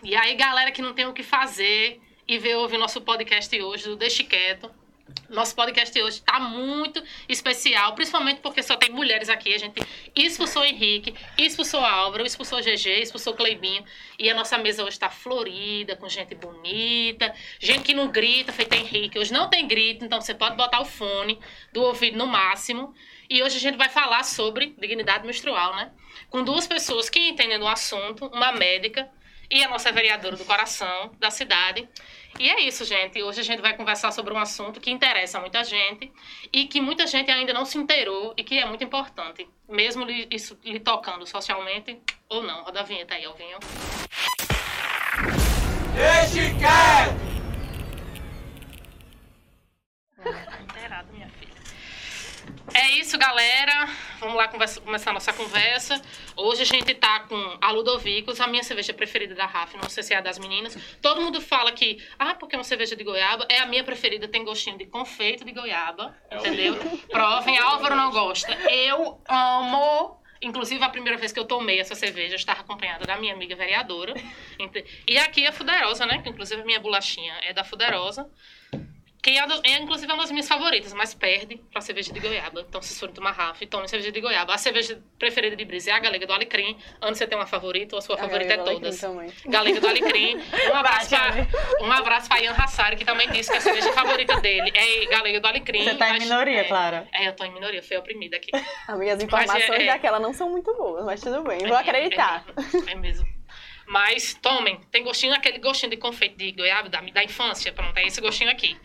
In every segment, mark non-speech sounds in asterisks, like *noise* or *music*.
E aí, galera que não tem o que fazer e veio ouvir nosso podcast hoje do Deixe Quieto. Nosso podcast hoje está muito especial, principalmente porque só tem mulheres aqui. A gente expulsou o Henrique, expulsou Álvaro, expulsou o GG, expulsou o Cleibinho. E a nossa mesa hoje está florida, com gente bonita, gente que não grita, feita Henrique. Hoje não tem grito, então você pode botar o fone do ouvido no máximo. E hoje a gente vai falar sobre dignidade menstrual, né? Com duas pessoas que entendem do assunto, uma médica e a nossa vereadora do coração da cidade. E é isso, gente. Hoje a gente vai conversar sobre um assunto que interessa muita gente e que muita gente ainda não se inteirou e que é muito importante, mesmo lhe, isso lhe tocando socialmente ou não. Roda a vinheta aí, Alvinho. Deixe quieto! Inteirado, minha filha. É isso, galera. Vamos lá conversa, começar a nossa conversa. Hoje a gente tá com a Ludovicos, a minha cerveja preferida da RAF, não sei se é a das meninas. Todo mundo fala que, ah, porque é uma cerveja de goiaba. É a minha preferida, tem gostinho de confeito de goiaba, entendeu? Provem, Álvaro não gosta. Eu amo. Inclusive, a primeira vez que eu tomei essa cerveja, eu estava acompanhada da minha amiga vereadora. E aqui é Fuderosa, né? Que inclusive a minha bolachinha é da Fuderosa. Que é, é, inclusive, uma das minhas favoritas, mas perde pra cerveja de goiaba. Então, se forem tomar Rafa, tome cerveja de goiaba. A cerveja preferida de Brisa é a galega do Alecrim. Antes você tem uma favorita, ou a sua a favorita é todas. Galega do Alecrim. *laughs* Um abraço, pra, um abraço pra Ian Hassari, que também disse que a cerveja favorita dele é galega do Alecrim. Você tá em minoria, é, Clara. É, eu tô em minoria, fui oprimida aqui. *laughs* As minhas informações é, daquela não são muito boas, mas tudo bem, vou acreditar. É, é mesmo. Mas tomem, tem gostinho, aquele gostinho de confeito de goiaba da, da infância, pronto, é esse gostinho aqui.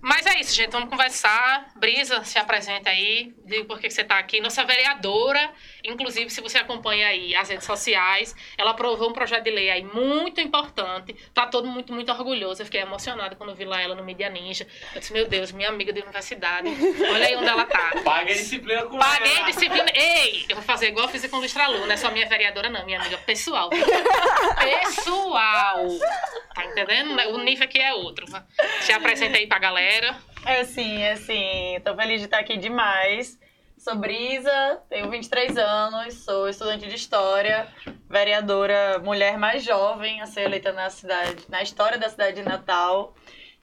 Mas é isso, gente. Vamos conversar. Brisa, se apresenta aí. Diga por que você está aqui. Nossa vereadora, inclusive, se você acompanha aí as redes sociais, ela aprovou um projeto de lei aí muito importante. Tá todo muito, muito orgulhoso. Eu fiquei emocionada quando vi lá ela no Media Ninja. Eu disse, meu Deus, minha amiga de universidade. Olha aí onde ela tá. *laughs* Paguei disciplina com Paguei ela. disciplina. Ei, eu vou fazer igual eu fiz com o Luiz Tralu. Não é só minha vereadora, não. Minha amiga pessoal. Pessoal. Tá entendendo? O nível aqui é outro. Se apresenta aí pra galera galera. É sim, é sim. Tô feliz de estar aqui demais. Sou Brisa, tenho 23 anos, sou estudante de História, vereadora mulher mais jovem a ser eleita na cidade, na história da cidade de Natal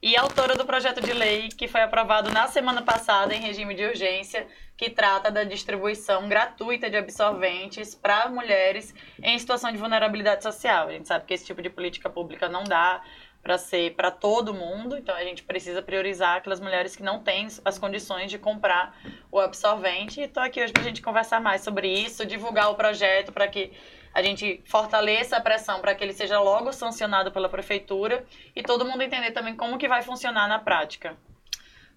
e autora do projeto de lei que foi aprovado na semana passada em regime de urgência, que trata da distribuição gratuita de absorventes para mulheres em situação de vulnerabilidade social. A gente sabe que esse tipo de política pública não dá para ser para todo mundo, então a gente precisa priorizar aquelas mulheres que não têm as condições de comprar o absorvente. E estou aqui hoje para a gente conversar mais sobre isso, divulgar o projeto para que a gente fortaleça a pressão para que ele seja logo sancionado pela prefeitura e todo mundo entender também como que vai funcionar na prática.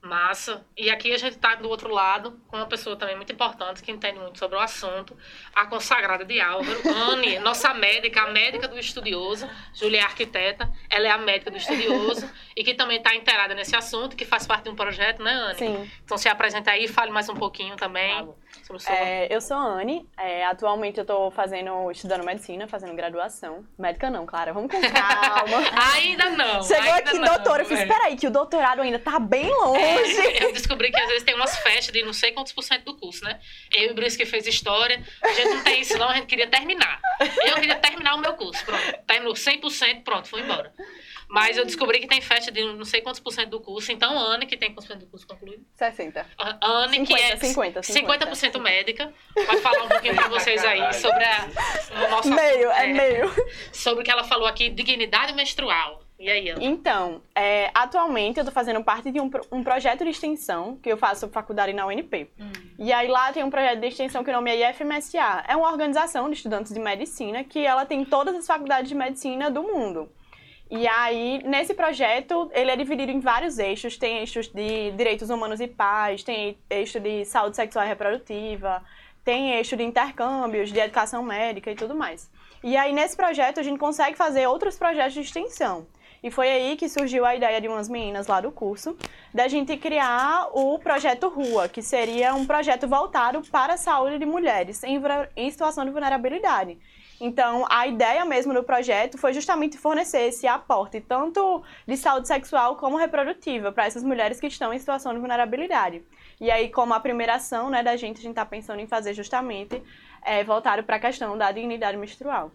Massa. E aqui a gente está do outro lado com uma pessoa também muito importante que entende muito sobre o assunto, a consagrada de Álvaro, Anne, *laughs* nossa médica, a médica do estudioso, Julia é arquiteta, ela é a médica do estudioso e que também está inteirada nesse assunto, que faz parte de um projeto, né, Anne? Sim. Então se apresenta aí, fale mais um pouquinho também. É, eu sou a Anne, é, atualmente eu estou fazendo, estudando medicina, fazendo graduação. Médica não, claro, vamos com calma. *laughs* ainda não. Chegou ainda aqui, não, doutora, eu fiz, espera aí, que o doutorado ainda tá bem longe. É, eu descobri que às vezes tem umas festas de não sei quantos por cento do curso, né? Eu e o Brice que fez história, a gente não tem isso não, a gente queria terminar. Eu queria terminar o meu curso, pronto. Terminou 100%, pronto, fui embora. Mas eu descobri que tem festa de não sei quantos por cento do curso. Então, Ana, que tem quantos por cento do curso concluído? 60. Ana, 50, que é 50, 50. 50% médica, vai falar um pouquinho para vocês aí sobre a, o nosso Meio, é, é meio. Sobre o que ela falou aqui, dignidade menstrual. E aí, Ana? Então, é, atualmente eu estou fazendo parte de um, um projeto de extensão que eu faço faculdade na UNP. Hum. E aí lá tem um projeto de extensão que o nome é IFMSA. É uma organização de estudantes de medicina que ela tem todas as faculdades de medicina do mundo. E aí, nesse projeto, ele é dividido em vários eixos. Tem eixos de direitos humanos e paz, tem eixo de saúde sexual e reprodutiva, tem eixo de intercâmbios, de educação médica e tudo mais. E aí, nesse projeto, a gente consegue fazer outros projetos de extensão. E foi aí que surgiu a ideia de umas meninas lá do curso, da gente criar o projeto Rua, que seria um projeto voltado para a saúde de mulheres em, em situação de vulnerabilidade. Então, a ideia mesmo do projeto foi justamente fornecer esse aporte, tanto de saúde sexual como reprodutiva, para essas mulheres que estão em situação de vulnerabilidade. E aí, como a primeira ação né, da gente, a gente está pensando em fazer justamente é, para a questão da dignidade menstrual.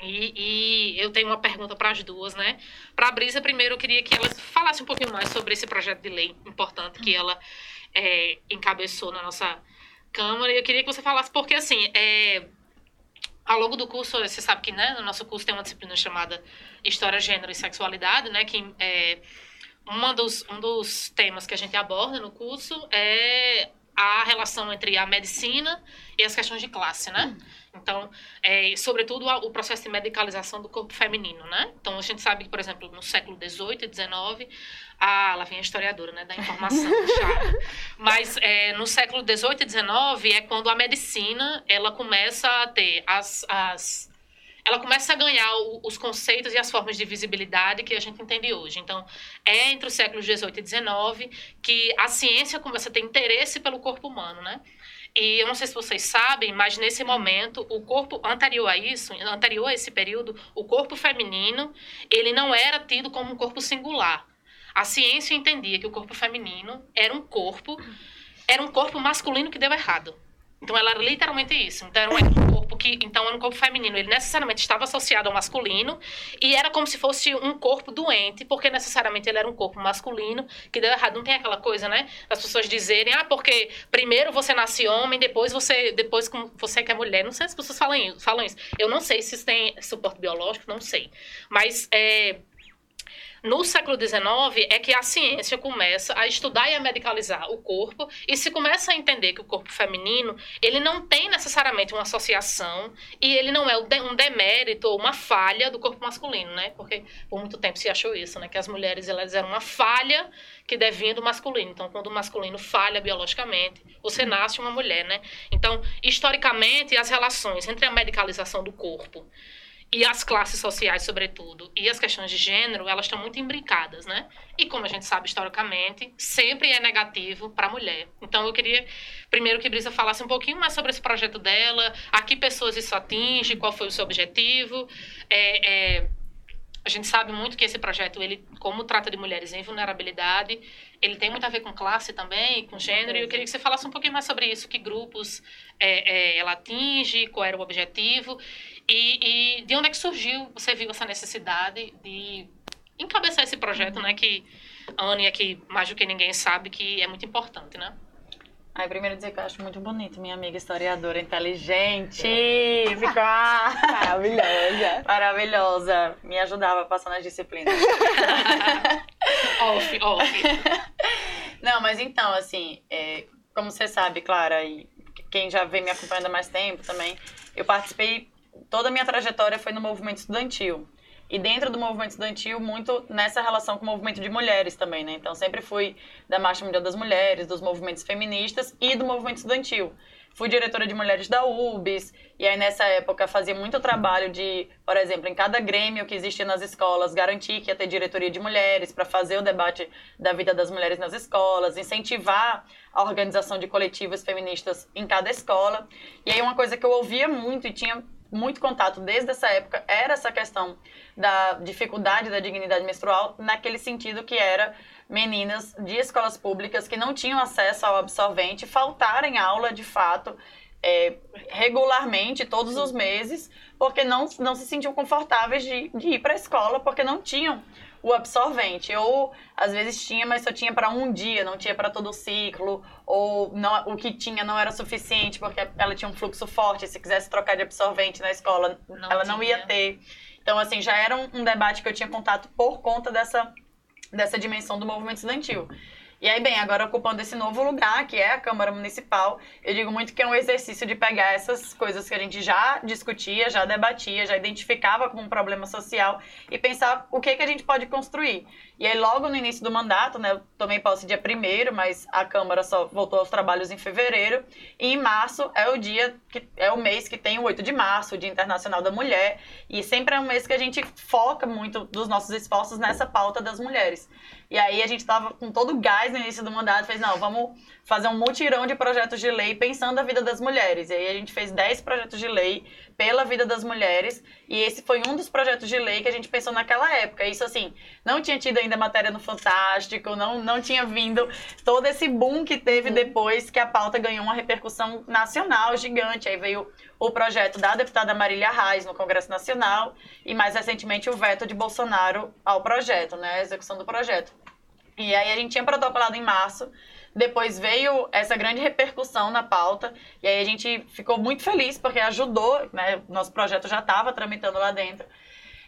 E, e, eu tenho uma pergunta para as duas, né? Para a Brisa, primeiro eu queria que ela falasse um pouquinho mais sobre esse projeto de lei importante que ela é, encabeçou na nossa Câmara. E eu queria que você falasse, porque assim, é, ao longo do curso, você sabe que né, no nosso curso tem uma disciplina chamada História, Gênero e Sexualidade, né? Que é, uma dos, um dos temas que a gente aborda no curso é a relação entre a medicina e as questões de classe, né? Então, é, sobretudo o processo de medicalização do corpo feminino, né? Então, a gente sabe que, por exemplo, no século XVIII e XIX, ah, lá vem a historiadora, né, da informação, *laughs* Mas é, no século XVIII e XIX é quando a medicina, ela começa a ter as, as ela começa a ganhar o, os conceitos e as formas de visibilidade que a gente entende hoje. Então, é entre os séculos XVIII e XIX que a ciência começa a ter interesse pelo corpo humano, né? E eu não sei se vocês sabem, mas nesse momento, o corpo anterior a isso, anterior a esse período, o corpo feminino, ele não era tido como um corpo singular. A ciência entendia que o corpo feminino era um corpo, era um corpo masculino que deu errado. Então ela era literalmente isso. Então era um corpo que, então era um corpo feminino, ele necessariamente estava associado ao masculino e era como se fosse um corpo doente, porque necessariamente ele era um corpo masculino que deu errado. Não tem aquela coisa, né? As pessoas dizerem: "Ah, porque primeiro você nasce homem, depois você depois você que é mulher". Não sei se as pessoas falam, falam isso. Eu não sei se isso tem suporte biológico, não sei. Mas é, no século XIX é que a ciência começa a estudar e a medicalizar o corpo e se começa a entender que o corpo feminino ele não tem necessariamente uma associação e ele não é um demérito ou uma falha do corpo masculino, né? Porque por muito tempo se achou isso, né? Que as mulheres elas eram uma falha que devinha do masculino. Então, quando o masculino falha biologicamente, você nasce uma mulher, né? Então, historicamente, as relações entre a medicalização do corpo e as classes sociais, sobretudo, e as questões de gênero, elas estão muito imbricadas, né? E como a gente sabe historicamente, sempre é negativo para a mulher. Então eu queria primeiro que Brisa falasse um pouquinho mais sobre esse projeto dela, a que pessoas isso atinge, qual foi o seu objetivo. É, é, a gente sabe muito que esse projeto, ele, como trata de mulheres em vulnerabilidade, ele tem muito a ver com classe também, com gênero, e eu queria que você falasse um pouquinho mais sobre isso, que grupos é, é, ela atinge, qual era o objetivo, e, e, de onde é que surgiu, você viu essa necessidade de encabeçar esse projeto, né, que a Anne aqui, mais do que ninguém, sabe que é muito importante, né? Aí, primeiro dizer que eu acho muito bonito, minha amiga historiadora inteligente. Ficou *laughs* maravilhosa. Maravilhosa. Me ajudava a passar nas disciplinas. *laughs* off, off. Não, mas então, assim, é, como você sabe, Clara, e quem já vem me acompanhando há mais tempo também, eu participei, toda a minha trajetória foi no movimento estudantil e dentro do movimento estudantil, muito nessa relação com o movimento de mulheres também, né? Então, sempre fui da Marcha Mundial das Mulheres, dos movimentos feministas e do movimento estudantil. Fui diretora de mulheres da UBS, e aí nessa época fazia muito trabalho de, por exemplo, em cada grêmio que existia nas escolas, garantir que ia ter diretoria de mulheres para fazer o debate da vida das mulheres nas escolas, incentivar a organização de coletivos feministas em cada escola. E aí uma coisa que eu ouvia muito e tinha muito contato desde essa época era essa questão da dificuldade da dignidade menstrual, naquele sentido que era meninas de escolas públicas que não tinham acesso ao absorvente faltarem aula de fato é, regularmente, todos os meses, porque não, não se sentiam confortáveis de, de ir para a escola, porque não tinham o absorvente. Ou às vezes tinha, mas só tinha para um dia, não tinha para todo o ciclo, ou não, o que tinha não era suficiente porque ela tinha um fluxo forte. Se quisesse trocar de absorvente na escola, não ela tinha. não ia ter. Então, assim, já era um, um debate que eu tinha contato por conta dessa, dessa dimensão do movimento estudantil. E aí, bem, agora ocupando esse novo lugar, que é a Câmara Municipal, eu digo muito que é um exercício de pegar essas coisas que a gente já discutia, já debatia, já identificava como um problema social e pensar o que, que a gente pode construir. E aí, logo no início do mandato, né, eu tomei posse dia 1 mas a Câmara só voltou aos trabalhos em fevereiro, e em março é o dia, que é o mês que tem o 8 de março, o Dia Internacional da Mulher, e sempre é um mês que a gente foca muito dos nossos esforços nessa pauta das mulheres. E aí a gente estava com todo o gás Arraes, no início do mandato, fez, não, vamos fazer um mutirão de projetos de lei pensando a vida das mulheres. E aí a gente fez 10 projetos de lei pela vida das mulheres, e esse foi um dos projetos de lei que a gente pensou naquela época. Isso, assim, não tinha tido ainda matéria no Fantástico, não, não tinha vindo todo esse boom que teve depois que a pauta ganhou uma repercussão nacional gigante. Aí veio o projeto da deputada Marília Reis no Congresso Nacional e mais recentemente o veto de Bolsonaro ao projeto, né, a execução do projeto. E aí a gente tinha protocolado em março, depois veio essa grande repercussão na pauta e aí a gente ficou muito feliz porque ajudou, né, nosso projeto já estava tramitando lá dentro.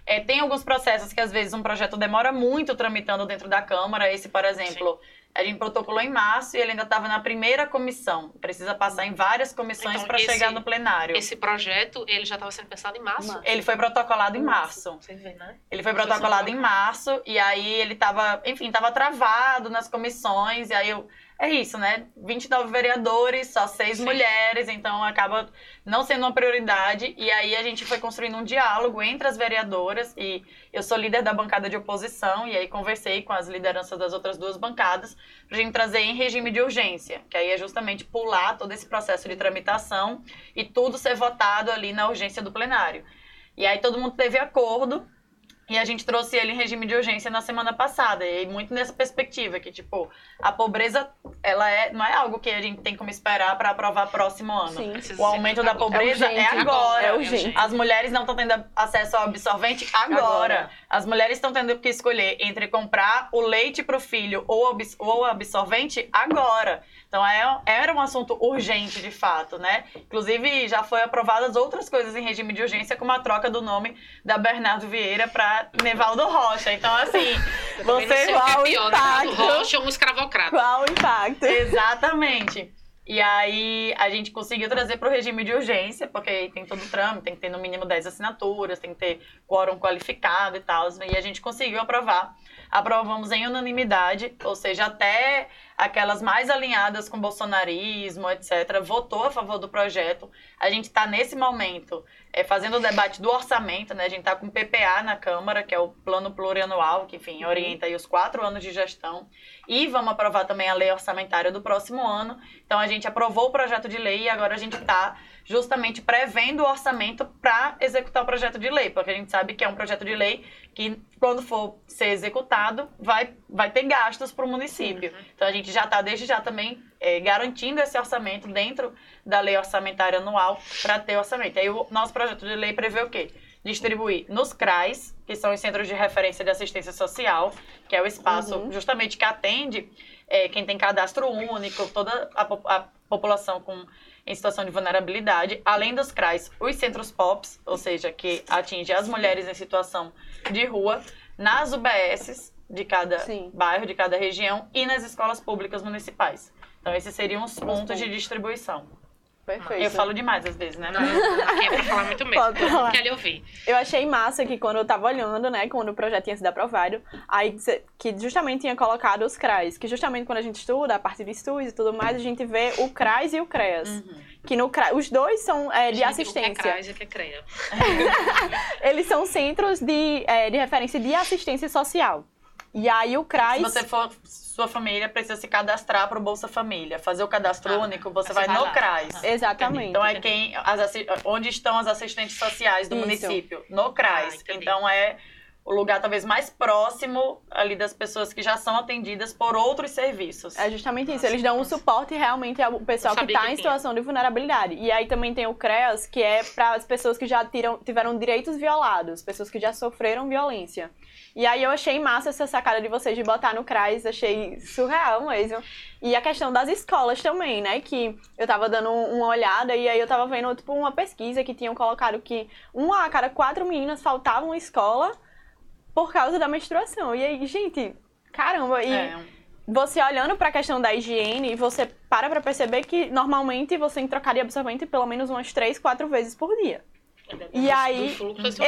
É, tem alguns processos que às vezes um projeto demora muito tramitando dentro da Câmara. Esse, por exemplo, Sim. A gente protocolou em março e ele ainda estava na primeira comissão. Precisa passar em várias comissões então, para chegar no plenário. Esse projeto, ele já estava sendo pensado em março? Ele foi protocolado em março. Você vê, né? Ele foi protocolado em março e aí ele estava, enfim, estava travado nas comissões e aí eu é isso, né? 29 vereadores, só seis Sim. mulheres, então acaba não sendo uma prioridade. E aí a gente foi construindo um diálogo entre as vereadoras e eu sou líder da bancada de oposição e aí conversei com as lideranças das outras duas bancadas para a gente trazer em regime de urgência, que aí é justamente pular todo esse processo de tramitação e tudo ser votado ali na urgência do plenário. E aí todo mundo teve acordo e a gente trouxe ele em regime de urgência na semana passada. E muito nessa perspectiva, que, tipo, a pobreza, ela é, não é algo que a gente tem como esperar para aprovar próximo ano. Sim, o aumento da pobreza é, é agora. É urgente. As mulheres não estão tendo acesso ao absorvente agora. agora. As mulheres estão tendo que escolher entre comprar o leite para o filho ou o absorvente agora. Então é, era um assunto urgente, de fato, né? Inclusive, já foi aprovadas outras coisas em regime de urgência, como a troca do nome da Bernardo Vieira para Nevaldo Rocha. Então, assim, você... Qual o é impacto? Rocha ou um escravocrata. Qual o impacto? Exatamente. E aí a gente conseguiu trazer para o regime de urgência, porque tem todo o trâmite, tem que ter no mínimo 10 assinaturas, tem que ter quórum qualificado e tal. E a gente conseguiu aprovar. Aprovamos em unanimidade, ou seja, até aquelas mais alinhadas com bolsonarismo, etc., votou a favor do projeto. A gente está, nesse momento, é, fazendo o debate do orçamento, né? A gente está com o PPA na Câmara, que é o Plano Plurianual, que, enfim, uhum. orienta os quatro anos de gestão. E vamos aprovar também a lei orçamentária do próximo ano. Então, a gente aprovou o projeto de lei e agora a gente está justamente prevendo o orçamento para executar o projeto de lei, porque a gente sabe que é um projeto de lei que, quando for ser executado, vai, vai ter gastos para o município. Uhum. Então, a gente já está, desde já, também é, garantindo esse orçamento dentro da lei orçamentária anual para ter orçamento. Aí, o nosso projeto de lei prevê o quê? Distribuir nos CRAs, que são os Centros de Referência de Assistência Social, que é o espaço uhum. justamente que atende é, quem tem cadastro único, toda a, a população com em situação de vulnerabilidade, além dos CRAs, os centros POPs, ou seja, que atinge as mulheres em situação de rua, nas UBSs de cada Sim. bairro, de cada região e nas escolas públicas municipais. Então, esses seriam os pontos de distribuição. Perfeito. Eu falo demais às vezes, né? Não, aqui é pra falar muito mesmo. Pode falar. Quero ouvir. Eu achei massa que quando eu tava olhando, né, quando o projeto tinha sido aprovado, aí que justamente tinha colocado os CRAs, que justamente quando a gente estuda, a partir de estudos e tudo mais, a gente vê o CRAs e o CREAS. Uhum. Que no CRAS, os dois são é, de gente, assistência. O que é CRAS e o que é CREA. *laughs* Eles são centros de, é, de referência de assistência social. E aí o CRAS... Se você for sua família precisa se cadastrar para o Bolsa Família. Fazer o cadastro ah, único, você vai, vai no lá. CRAS. Ah. Exatamente. Então é quem as, onde estão as assistentes sociais do Isso. município, no CRAS. Ah, então é o lugar talvez mais próximo ali das pessoas que já são atendidas por outros serviços. É justamente isso. Eles dão um suporte realmente ao pessoal que está em situação de vulnerabilidade. E aí também tem o CREAS, que é para as pessoas que já tiram, tiveram direitos violados, pessoas que já sofreram violência. E aí eu achei massa essa sacada de vocês de botar no CRAS, achei surreal mesmo. E a questão das escolas também, né? Que eu tava dando uma olhada e aí eu tava vendo, tipo, uma pesquisa que tinham colocado que uma a cada quatro meninas faltavam escola por causa da menstruação. E aí, gente, caramba, e é. você olhando para a questão da higiene, você para para perceber que normalmente você trocaria absorvente pelo menos umas três, quatro vezes por dia. E aí,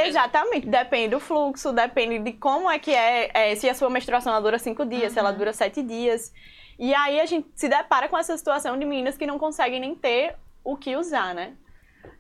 exatamente, depende do fluxo, depende de como é que é, é se a sua menstruação dura cinco dias, uhum. se ela uhum. dura sete dias. E aí a gente se depara com essa situação de meninas que não conseguem nem ter o que usar, né?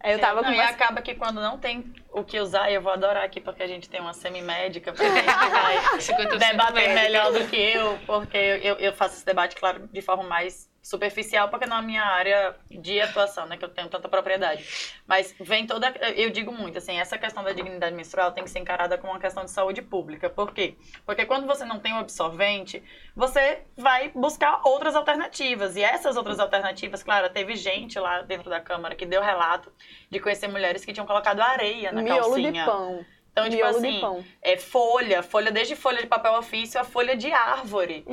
Eu tava Não, com e uma- acaba que quando não tem o que usar, e eu vou adorar aqui porque a gente tem uma semi-médica, porque a gente *laughs* vai 50% debater melhor do que eu, porque eu, eu faço esse debate, claro, de forma mais superficial, porque não é a minha área de atuação, né, que eu tenho tanta propriedade. Mas vem toda, eu digo muito, assim, essa questão da dignidade menstrual tem que ser encarada como uma questão de saúde pública. Por quê? Porque quando você não tem o absorvente, você vai buscar outras alternativas. E essas outras alternativas, claro, teve gente lá dentro da Câmara que deu relato de conhecer mulheres que tinham colocado areia na miolo calcinha. de pão. Então, tipo miolo assim, de pão. é folha, folha desde folha de papel ofício a folha de árvore.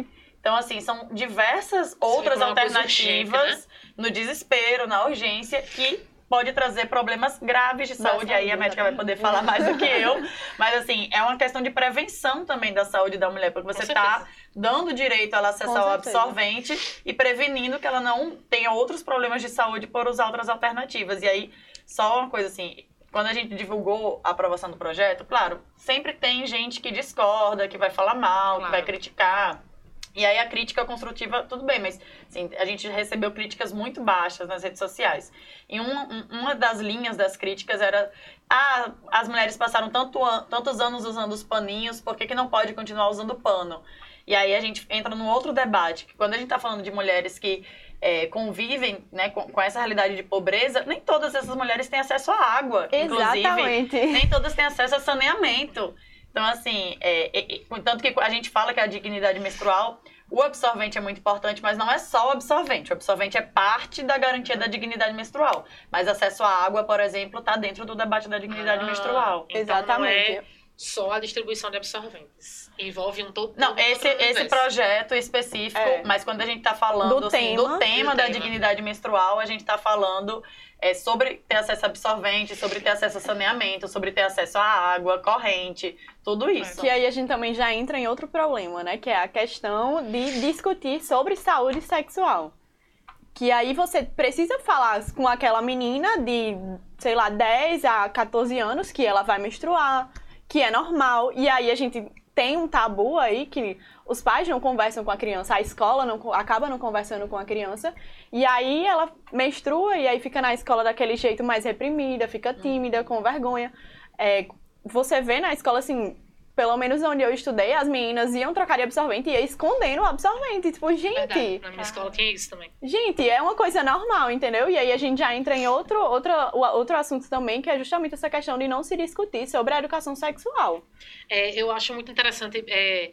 Então, assim, são diversas outras urgente, alternativas no desespero, na urgência, que pode trazer problemas graves de Da saúde. Aí a saúde, médica vai poder falar mais do que eu. *laughs* Mas, assim, é uma questão de prevenção também da saúde da mulher, porque você está dando direito a ela acessar o absorvente e prevenindo que ela não tenha outros problemas de saúde por usar outras alternativas. E aí, só uma coisa assim, quando a gente divulgou a aprovação do projeto, claro, sempre tem gente que discorda, que vai falar mal, que Claro. vai criticar. E aí a crítica construtiva, tudo bem, mas assim, a gente recebeu críticas muito baixas nas redes sociais. E uma, um- uma das linhas das críticas era: ah, as mulheres passaram tanto an- tantos anos usando os paninhos, por que, que não pode continuar usando pano? E aí a gente entra num outro debate, que quando a gente está falando de mulheres que é, convivem né, com, com essa realidade de pobreza, nem todas essas mulheres têm acesso à água. Inclusive, Exatamente. nem todas têm acesso a saneamento. Então, assim, é, é, é, tanto que a gente fala que a dignidade menstrual, o absorvente é muito importante, mas não é só o absorvente. O absorvente é parte da garantia da dignidade menstrual. Mas acesso à água, por exemplo, está dentro do debate da dignidade Ah, menstrual. Então Exatamente. não é só a distribuição de absorventes. Envolve um todo. Não, esse, esse projeto específico, É. mas quando a gente está falando Do assim, tema. do tema Do da tema. dignidade menstrual, a gente está falando é, sobre ter acesso a absorvente, sobre ter acesso a saneamento, sobre ter acesso à água corrente, tudo isso. Que aí a gente também já entra em outro problema, né? Que é a questão de discutir sobre saúde sexual. Que aí você precisa falar com aquela menina de, sei lá, 10 a 14 anos que ela vai menstruar, que é normal. E aí a gente tem um tabu aí que os pais não conversam com a criança, a escola não, acaba não conversando com a criança. E aí ela menstrua e aí fica na escola daquele jeito mais reprimida, fica tímida, com vergonha. É, você vê na escola, assim, pelo menos onde eu estudei, as meninas iam trocar de absorvente e ia escondendo o absorvente. Tipo, Verdade. gente, Na minha escola tinha isso também. gente, é uma coisa normal, entendeu? E aí a gente já entra em outro, outro, outro assunto também, que é justamente essa questão de não se discutir sobre a educação sexual. É, eu acho muito interessante. É,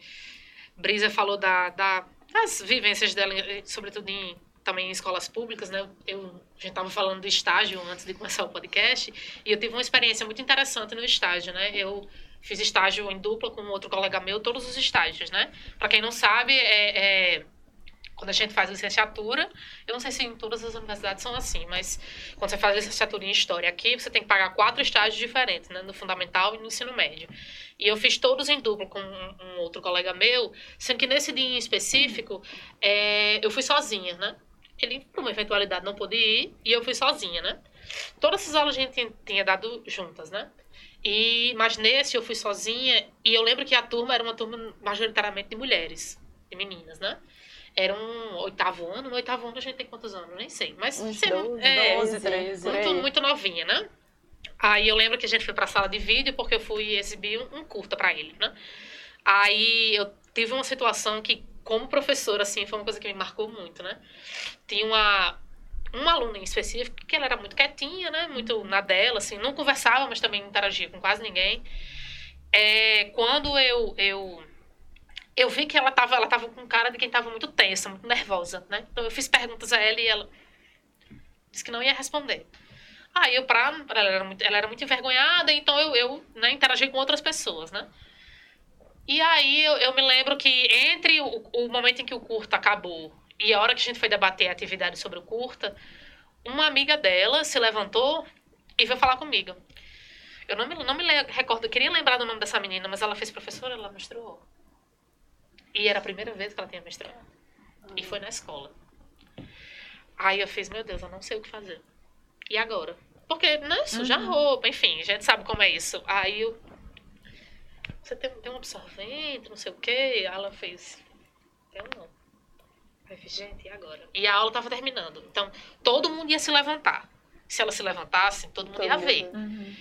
Brisa falou da, da- das vivências dela, eh, sobretudo em, também em escolas públicas, né? Eu, a gente estava falando do estágio antes de começar o podcast, e eu tive uma experiência muito interessante no estágio, né? Eu fiz estágio em dupla com outro colega meu, todos os estágios, né? Para quem não sabe, é, é, quando a gente faz licenciatura, eu não sei se em todas as universidades são assim, mas quando você faz licenciatura em História aqui, você tem que pagar quatro estágios diferentes, né? No fundamental e no ensino médio. E eu fiz todos em dupla com um, um outro colega meu, sendo que nesse dia em específico, é, eu fui sozinha, né? Ele, por uma eventualidade, não pôde ir, e eu fui sozinha, né? Todas essas aulas a gente tinha, dado juntas, né? E, mas nesse eu fui sozinha, e eu lembro que a turma era uma turma majoritariamente de mulheres, de meninas, né? Era um oitavo ano, no oitavo ano a gente tem quantos anos? Nem sei, mas... Uns sendo- 12, é, 12, 13. por muito, aí. muito novinha, né? Aí eu lembro que a gente foi pra sala de vídeo porque eu fui exibir um, um curta pra ele, né? Aí eu tive uma situação que, como professora, assim, foi uma coisa que me marcou muito, né? Tinha uma, uma aluna em específico que ela era muito quietinha, né? Muito na dela, assim, não conversava, mas também não interagia com quase ninguém. É, quando eu, eu eu vi que ela tava, ela tava com cara de quem tava muito tensa, muito nervosa, né? Então eu fiz perguntas a ela e ela disse que não ia responder. Aí eu, pra, ela, era muito, ela era muito envergonhada, então eu, eu né, interagi com outras pessoas, né? E aí eu, eu me lembro que entre o, o momento em que o curta acabou e a hora que a gente foi debater a atividade sobre o curta, uma amiga dela se levantou e veio falar comigo. Eu não me, não me recordo, eu queria lembrar do nome dessa menina, mas ela fez professora, ela menstruou. E era a primeira vez que ela tinha menstruado. E foi na escola. Aí eu fiz, meu Deus, eu não sei o que fazer. E agora? Porque, né, suja a roupa, enfim, a gente sabe como é isso. Aí eu. Você tem, tem um absorvente, não sei o quê? Aí ela fez. Eu não. Aí gente, e agora? E a aula tava terminando. Então, todo mundo ia se levantar. Se ela se levantasse, todo mundo Todo ia mundo ver. Uhum.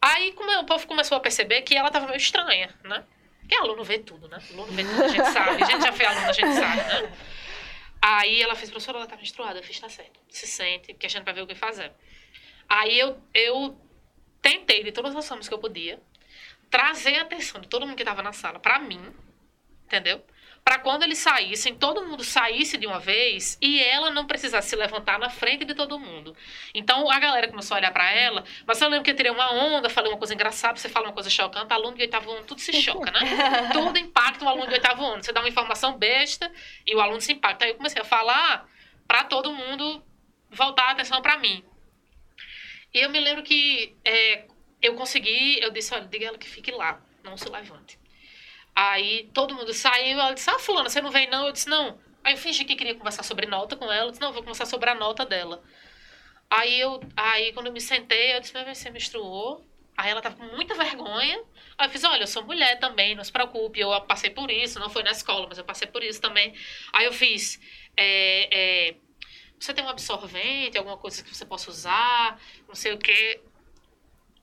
Aí o povo começou a perceber que ela tava meio estranha, né? Porque aluno vê tudo, né? Aluno vê tudo, a gente sabe. A gente já foi aluno, a gente sabe, né? Aí ela fez, professora, ela tá menstruada. Eu fiz, tá certo. Se sente, porque a gente vai ver o que fazer. Aí eu, eu tentei, de todas as formas que eu podia, trazer a atenção de todo mundo que tava na sala pra mim, entendeu? Pra quando eles saíssem, todo mundo saísse de uma vez e ela não precisasse se levantar na frente de todo mundo. Então a galera começou a olhar pra ela, mas eu lembro que eu tirei uma onda, falei uma coisa engraçada, você fala uma coisa chocante, aluno de oitavo ano, tudo se choca, né? *laughs* tudo impacta o aluno de oitavo ano. Você dá uma informação besta e o aluno se impacta. Aí eu comecei a falar pra todo mundo voltar a atenção pra mim. E eu me lembro que é, eu consegui, eu disse, olha, diga ela que fique lá, não se levante. Aí todo mundo saiu, ela disse, ah, fulana, você não vem não? Eu disse, não. Aí eu fingi que queria conversar sobre nota com ela, eu disse, não, vou conversar sobre a nota dela. Aí eu, aí quando eu me sentei, eu disse, mas você menstruou? Aí ela tava com muita vergonha. Aí eu fiz, olha, eu sou mulher também, não se preocupe, eu passei por isso, não foi na escola, mas eu passei por isso também. Aí eu fiz, é, é, você tem um absorvente, alguma coisa que você possa usar, não sei o quê.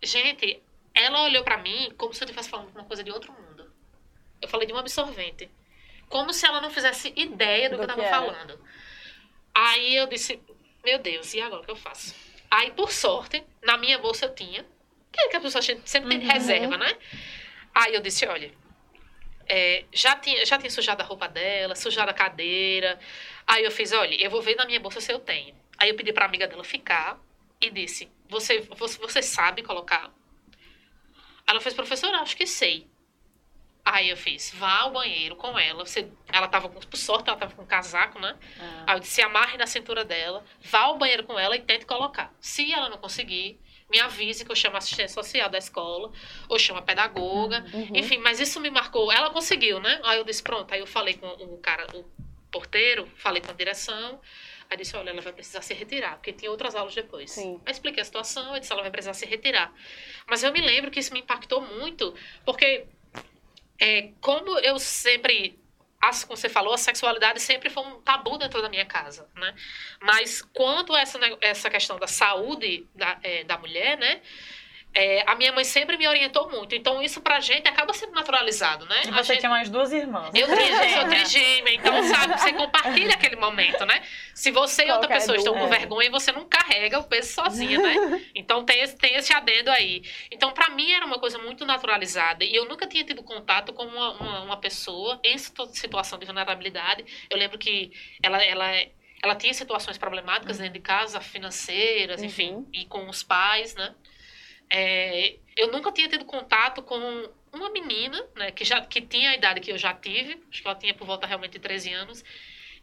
Gente, ela olhou pra mim como se eu estivesse falando uma coisa de outro mundo. Eu falei de um absorvente. Como se ela não fizesse ideia do, Do que eu que tava era. falando. Aí eu disse, meu Deus, e agora o que eu faço? Aí, por sorte, na minha bolsa eu tinha. Que é que a pessoa sempre tem de reserva, né? Aí eu disse, olha, é, já, tinha, já tinha sujado a roupa dela, sujado a cadeira. Aí eu fiz, olha, eu vou ver na minha bolsa se eu tenho. Aí eu pedi pra amiga dela ficar e disse, você, você, você sabe colocar? Ela fez, professora, acho que sei. Aí eu fiz, vá ao banheiro com ela. Você, ela tava com, por sorte, ela tava com um casaco, né? Ah. Aí eu disse, amarre na cintura dela, vá ao banheiro com ela e tente colocar. Se ela não conseguir, me avise que eu chamo a assistente social da escola, ou chamo a pedagoga. Uhum. Enfim, mas isso me marcou. Ela conseguiu, né? Aí eu disse, pronto. Aí eu falei com o cara, o porteiro, falei com a direção. Aí disse, olha, ela vai precisar se retirar, porque tinha outras aulas depois. Sim. Aí expliquei a situação, eu disse, ela vai precisar se retirar. Mas eu me lembro que isso me impactou muito, porque é, como eu sempre, como você falou, a sexualidade sempre foi um tabu dentro da minha casa, né? Mas quanto a essa, essa questão da saúde da, é, da mulher, né? É, a minha mãe sempre me orientou muito. Então, isso pra gente acaba sendo naturalizado, né? E você gente- tinha mais duas irmãs. eu tenho, eu sou Trigêmea. trigêmea, então, sabe, você compartilha *laughs* aquele momento, né? Se você e outra Qualquer pessoa estão com vergonha, você não carrega o peso sozinha, né? *laughs* Então tem esse, tem esse adendo aí. Então, pra mim, era uma coisa muito naturalizada. E eu nunca tinha tido contato com uma, uma, uma pessoa em situ- situação de vulnerabilidade. Eu lembro que ela, ela, ela tinha situações problemáticas dentro de casa, financeiras, enfim, Uhum. e com os pais, né? É, eu nunca tinha tido contato com uma menina, né, que já que tinha a idade que eu já tive, acho que ela tinha por volta realmente de 13 anos.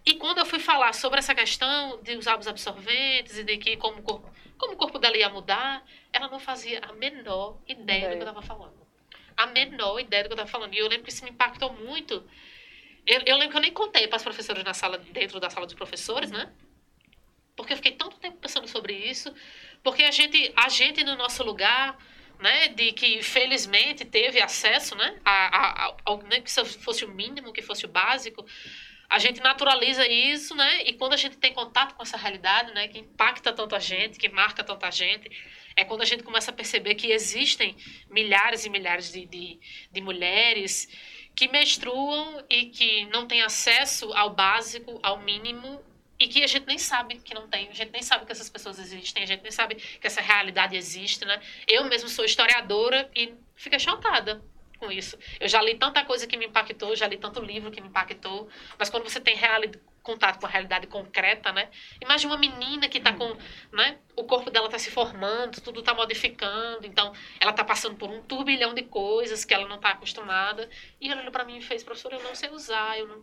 E quando eu fui falar sobre essa questão de usar os absorventes e de que como o corpo, como o corpo dela ia mudar, ela não fazia a menor ideia do que eu estava falando. A menor ideia do que eu estava falando. E eu lembro que isso me impactou muito. Eu, eu lembro que eu nem contei para as professoras na sala, dentro da sala dos professores, né? Porque eu fiquei tanto tempo pensando sobre isso. Porque a gente, a gente no nosso lugar, né, de que felizmente teve acesso, né, a, a, a- nem que isso fosse o mínimo, que fosse o básico, a gente naturaliza isso, né, e quando a gente tem contato com essa realidade, né, que impacta tanta gente, que marca tanta gente, é quando a gente começa a perceber que existem milhares e milhares de, de, de mulheres que menstruam e que não têm acesso ao básico, ao mínimo, e que a gente nem sabe que não tem, a gente nem sabe que essas pessoas existem, a gente nem sabe que essa realidade existe, né? Eu mesmo sou historiadora e fiquei chocada com isso. Eu já li tanta coisa que me impactou, já li tanto livro que me impactou, mas quando você tem contato com a realidade concreta, né? Imagina uma menina que tá com, né? O corpo dela tá se formando, tudo tá modificando, então ela tá passando por um turbilhão de coisas que ela não tá acostumada. E ela olhou pra mim e fez, professora, eu não sei usar, eu não,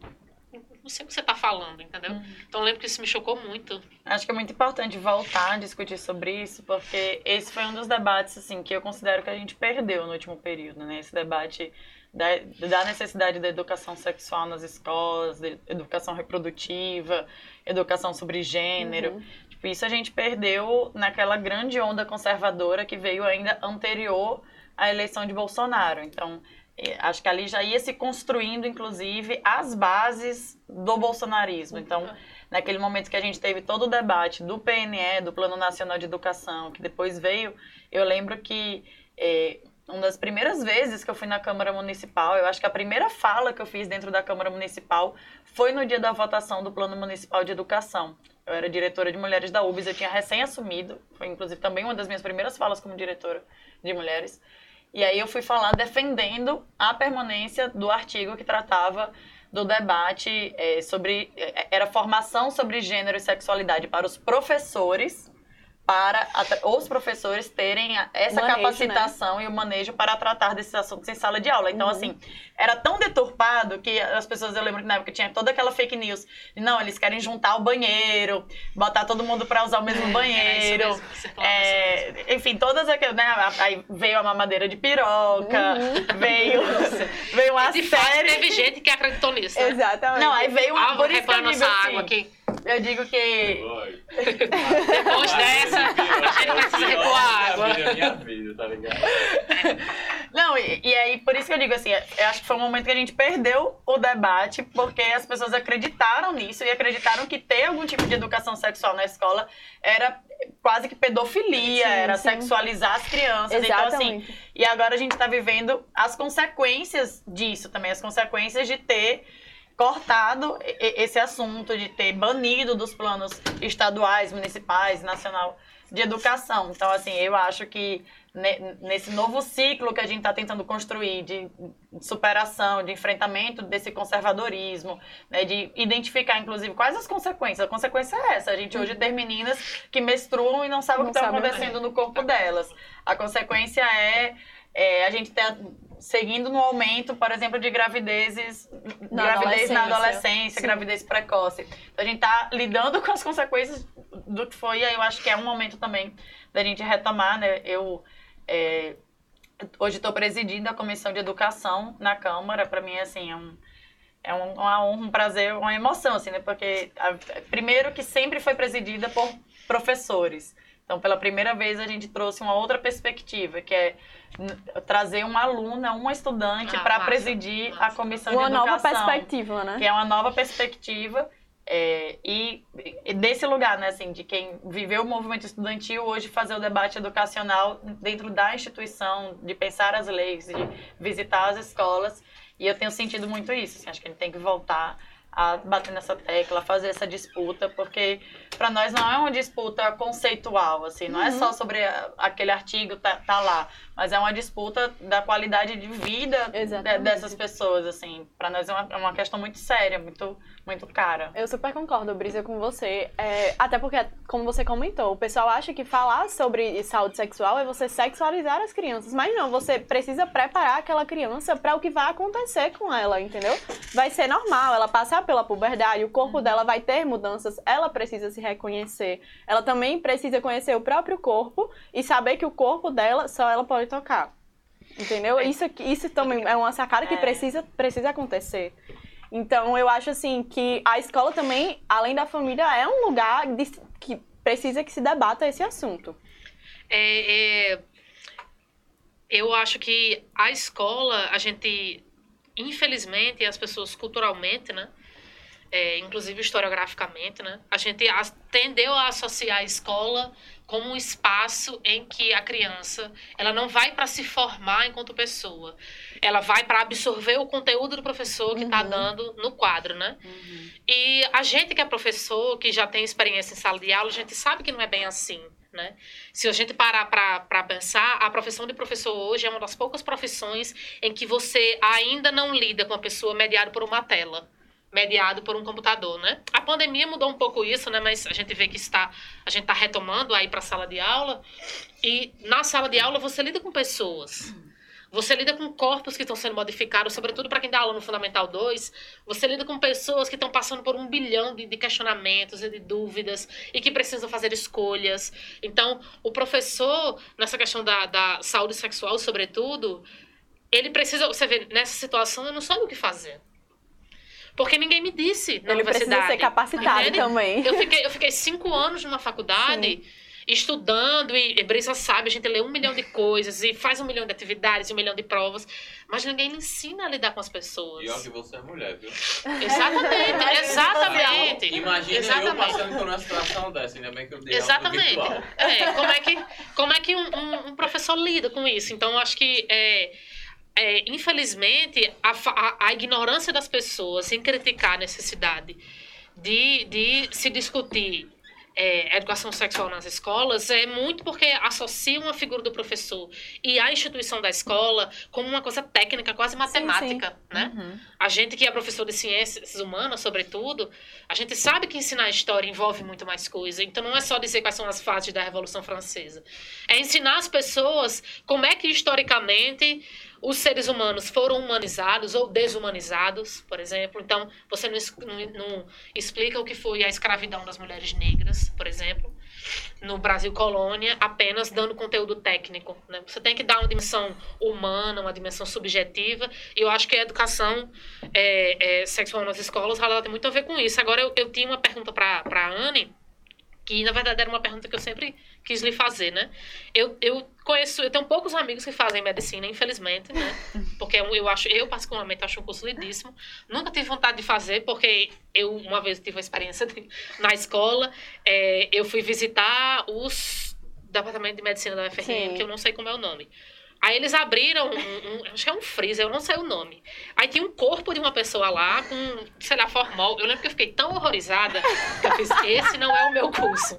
não sei o que você tá falando, entendeu? Então eu lembro que isso me chocou muito. Acho que é muito importante voltar a discutir sobre isso, porque esse foi um dos debates assim que eu considero que a gente perdeu no último período, né? Esse debate da, da necessidade da educação sexual nas escolas, de educação reprodutiva, educação sobre gênero. Uhum. Tipo, isso a gente perdeu naquela grande onda conservadora que veio ainda anterior a eleição de Bolsonaro. Então, acho que ali já ia se construindo, inclusive, as bases do bolsonarismo. Então, naquele momento que a gente teve todo o debate do PNE, do Plano Nacional de Educação, que depois veio, eu lembro que é, uma das primeiras vezes que eu fui na Câmara Municipal, eu acho que a primeira fala que eu fiz dentro da Câmara Municipal foi no dia da votação do Plano Municipal de Educação. Eu era diretora de mulheres da UBS, eu tinha recém-assumido, foi inclusive também uma das minhas primeiras falas como diretora de mulheres. E aí eu fui falar defendendo a permanência do artigo que tratava do debate é, sobre. É, era formação sobre gênero e sexualidade para os professores para os professores terem essa manejo, capacitação né? e o manejo para tratar desses assuntos em sala de aula. Então, uhum. assim, era tão deturpado que as pessoas, eu lembro que na época tinha toda aquela fake news. Não, eles querem juntar o banheiro, botar todo mundo para usar o mesmo é, banheiro. É, é, enfim, todas aquelas, né? Aí veio a mamadeira de piroca, uhum. veio, veio uma de série... Fato, teve gente que acreditou nisso, né? Exatamente. Não, aí veio uma... Ah, por isso que eu digo, assim, água aqui. Eu digo que. Depois dessa, a gente precisa recuar água. Minha vida, tá ligado? Não, e, e, aí, por isso que eu digo assim, eu acho que foi um momento que a gente perdeu o debate, porque as pessoas acreditaram nisso e acreditaram que ter algum tipo de educação sexual na escola era quase que pedofilia, sim, era sim. sexualizar as crianças. Exatamente. Então, assim, e agora a gente está vivendo as consequências disso também, as consequências de ter cortado esse assunto de ter banido dos planos estaduais, municipais, nacional de educação. Então, assim, eu acho que nesse novo ciclo que a gente está tentando construir de superação, de enfrentamento desse conservadorismo, né, de identificar, inclusive, quais as consequências. A consequência é essa. A gente hoje tem meninas que menstruam e não sabem não o que está acontecendo no corpo delas. A consequência é, é a gente ter seguindo no aumento, por exemplo, de gravidezes, na gravidez na adolescência, Sim. gravidez precoce. Então a gente está lidando *laughs* com as consequências do que foi, e aí eu acho que é um momento também da gente retomar, né? Eu é, hoje estou presidindo a comissão de educação na Câmara, para mim assim é um é um, uma honra, um prazer, uma emoção, assim, né? Porque, a, primeiro, que sempre foi presidida por professores. Então, pela primeira vez, a gente trouxe uma outra perspectiva, que é trazer uma aluna, uma estudante ah, para presidir massa. a comissão uma de educação. Uma nova perspectiva, né? Que é uma nova perspectiva. É, e, e, desse lugar, né, assim, de quem viveu o movimento estudantil, hoje fazer o debate educacional dentro da instituição, de pensar as leis, de visitar as escolas. E eu tenho sentido muito isso, assim, acho que a gente tem que voltar a bater nessa tecla, fazer essa disputa, porque para nós não é uma disputa conceitual, assim, não uhum. é só uhum. sobre aquele artigo tá, tá lá, mas é uma disputa da qualidade de vida de, dessas pessoas, assim. Para nós é uma, é uma, questão muito séria, muito, muito cara. Eu super concordo, Brisa, com você. É, até porque, como você comentou, o pessoal acha que falar sobre saúde sexual é você sexualizar as crianças. Mas não, você precisa preparar aquela criança para o que vai acontecer com ela, entendeu? Vai ser normal, ela passar pela puberdade, o corpo dela vai ter mudanças, ela precisa se reconhecer. Ela também precisa conhecer o próprio corpo e saber que o corpo dela só ela pode tocar. Entendeu? É. Isso, isso também é uma sacada que é. precisa, precisa acontecer. Então, eu acho assim que a escola também, além da família, é um lugar de, que precisa que se debata esse assunto. É, é, eu acho que a escola, a gente, infelizmente, as pessoas culturalmente, né? É, inclusive historiograficamente, né? A gente tendeu a associar a escola como um espaço em que a criança ela não vai para se formar enquanto pessoa, ela vai para absorver o conteúdo do professor que está uhum. dando no quadro, né? Uhum. E a gente que é professor, que já tem experiência em sala de aula, a gente sabe que não é bem assim. Né? Se a gente parar para pensar, a profissão de professor hoje é uma das poucas profissões em que você ainda não lida com a pessoa mediada por uma tela mediado por um computador, né? A pandemia mudou um pouco isso, né? Mas a gente vê que está, a gente está retomando aí para a sala de aula e na sala de aula você lida com pessoas. Você lida com corpos que estão sendo modificados, sobretudo para quem dá aula no Fundamental 2. Você lida com pessoas que estão passando por um bilhão de, de, questionamentos e de dúvidas e que precisam fazer escolhas. Então, o professor, nessa questão da, da saúde sexual, sobretudo, ele precisa. Você vê, nessa situação, eu não sabe o que fazer. Porque ninguém me disse na Ele universidade. precisa ser capacitado entende? também. Eu fiquei, eu fiquei cinco anos numa faculdade. Sim. estudando e, e Brisa sabe, a gente lê um milhão de coisas e faz um milhão de atividades, um milhão de provas, mas ninguém ensina a lidar com as pessoas. E olha que você é mulher, viu? Exatamente, exatamente. Imagina eu Exatamente. passando por uma situação dessa, ainda bem que eu dei Exatamente. É, como é que, como é que um, um- um professor lida com isso? Então, eu acho que, é, é, infelizmente, a, a- a ignorância das pessoas em criticar a necessidade de, de se discutir é, educação sexual nas escolas é muito porque associam a figura do professor e a instituição da escola como uma coisa técnica, quase matemática, né? Uhum. A gente que é professor de ciências humanas, sobretudo, a gente sabe que ensinar história envolve muito mais coisa. Então não é só dizer quais são as fases da Revolução Francesa. É ensinar as pessoas como é que historicamente os seres humanos foram humanizados ou desumanizados, por exemplo. Então, você não, não explica o que foi a escravidão das mulheres negras, por exemplo, no Brasil colônia, apenas dando conteúdo técnico. Né? Você tem que dar uma dimensão humana, uma dimensão subjetiva, e eu acho que a educação é, é, sexual nas escolas ela tem muito a ver com isso. Agora, eu, eu tinha uma pergunta para a Anne, que na verdade era uma pergunta que eu sempre quis lhe fazer, né? Eu, eu conheço, eu tenho poucos amigos que fazem medicina, infelizmente, né? *laughs* Porque eu, eu acho, eu particularmente acho um curso lindíssimo. Nunca tive vontade de fazer, porque eu uma vez tive uma experiência de- na escola, é, eu fui visitar os departamento de medicina da UFRN, Sim. que eu não sei como é o nome. Aí eles abriram um, um- acho que é um freezer, eu não sei o nome. Aí tinha um corpo de uma pessoa lá com, sei lá, formol. Eu lembro que eu fiquei tão horrorizada que eu fiz, esse não é o meu curso.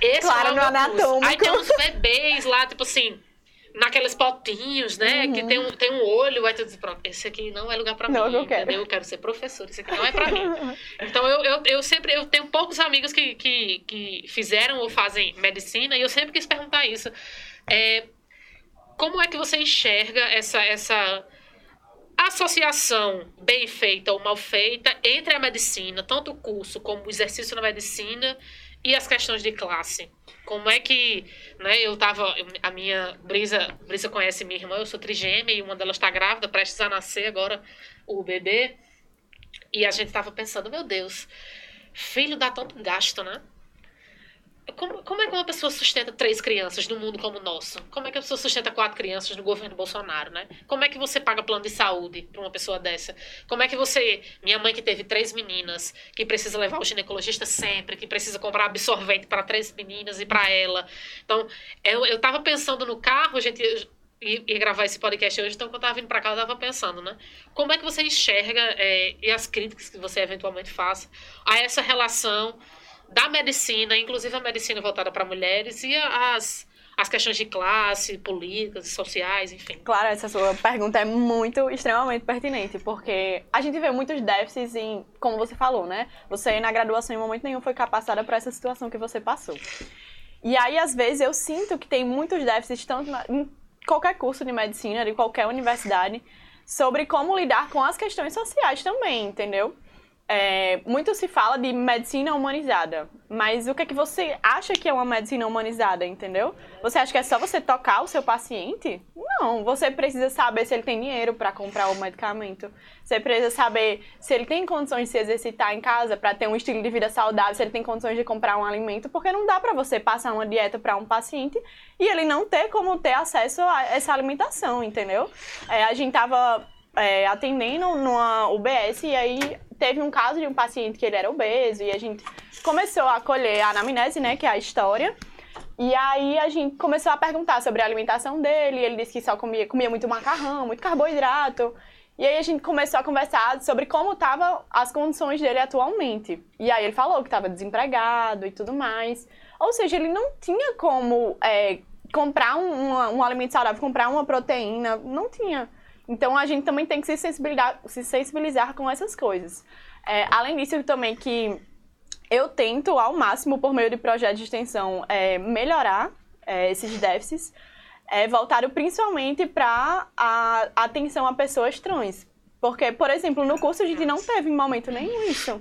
Esse Claro, não é o meu curso. anatômico. Aí tem uns bebês lá, tipo assim, naqueles potinhos, né? Uhum. Que tem um, tem um olho, aí tu diz, pronto, esse aqui não é lugar pra Não é mim, eu quero. entendeu? Eu quero ser professor, esse aqui não é pra mim. Então eu, eu, eu sempre eu tenho poucos amigos que, que, que fizeram ou fazem medicina e eu sempre quis perguntar isso. É, como é que você enxerga essa, essa associação bem feita ou mal feita entre a medicina, tanto o curso como o exercício na medicina e as questões de classe? Como é que, né, eu tava, a minha Brisa, Brisa conhece minha irmã, eu sou trigêmea e uma delas está grávida, prestes a nascer agora o bebê. E a gente tava pensando, meu Deus, filho dá tanto gasto, né? Como, como é que uma pessoa sustenta três crianças num mundo como o nosso? Como é que a pessoa sustenta quatro crianças no governo Bolsonaro, né? Como é que você paga plano de saúde para uma pessoa dessa? Como é que você. Minha mãe que teve três meninas, que precisa levar o ginecologista sempre, que precisa comprar absorvente para três meninas e para ela. Então, eu, eu tava pensando no carro, gente ia gravar esse podcast hoje, então quando eu tava vindo para cá, eu tava pensando, né? Como é que você enxerga, é, e as críticas que você eventualmente faça, a essa relação da medicina, inclusive a medicina voltada para mulheres, e as, as questões de classe, políticas, sociais, enfim. Claro, essa sua pergunta é muito, extremamente pertinente, porque a gente vê muitos déficits em, como você falou, né? Você na graduação em momento nenhum foi capacitada para essa situação que você passou. E aí, às vezes, eu sinto que tem muitos déficits, tanto na- em qualquer curso de medicina, de qualquer universidade, sobre como lidar com as questões sociais também, entendeu? É, muito se fala de medicina humanizada, mas o que é que você acha que é uma medicina humanizada, entendeu? Você acha que é só você tocar o seu paciente? Não, você precisa saber se ele tem dinheiro para comprar o medicamento. Você precisa saber se ele tem condições de se exercitar em casa para ter um estilo de vida saudável, se ele tem condições de comprar um alimento, porque não dá para você passar uma dieta para um paciente e ele não ter como ter acesso a essa alimentação, entendeu? É, a gente tava é, atendendo numa UBS e aí teve um caso de um paciente que ele era obeso e a gente começou a colher a anamnese, né, que é a história. E aí a gente começou a perguntar sobre a alimentação dele, ele disse que só comia, comia muito macarrão, muito carboidrato. E aí a gente começou a conversar sobre como estavam as condições dele atualmente. E aí ele falou que estava desempregado e tudo mais. Ou seja, ele não tinha como é, comprar um, um alimento saudável, comprar uma proteína, não tinha. Então a gente também tem que se sensibilizar, se sensibilizar com essas coisas. É, além disso, também que eu tento ao máximo, por meio de projetos de extensão, é, melhorar é, esses déficits, é, voltado principalmente para a atenção a pessoas trans. Porque, por exemplo, no curso a gente não teve em momento nenhum isso.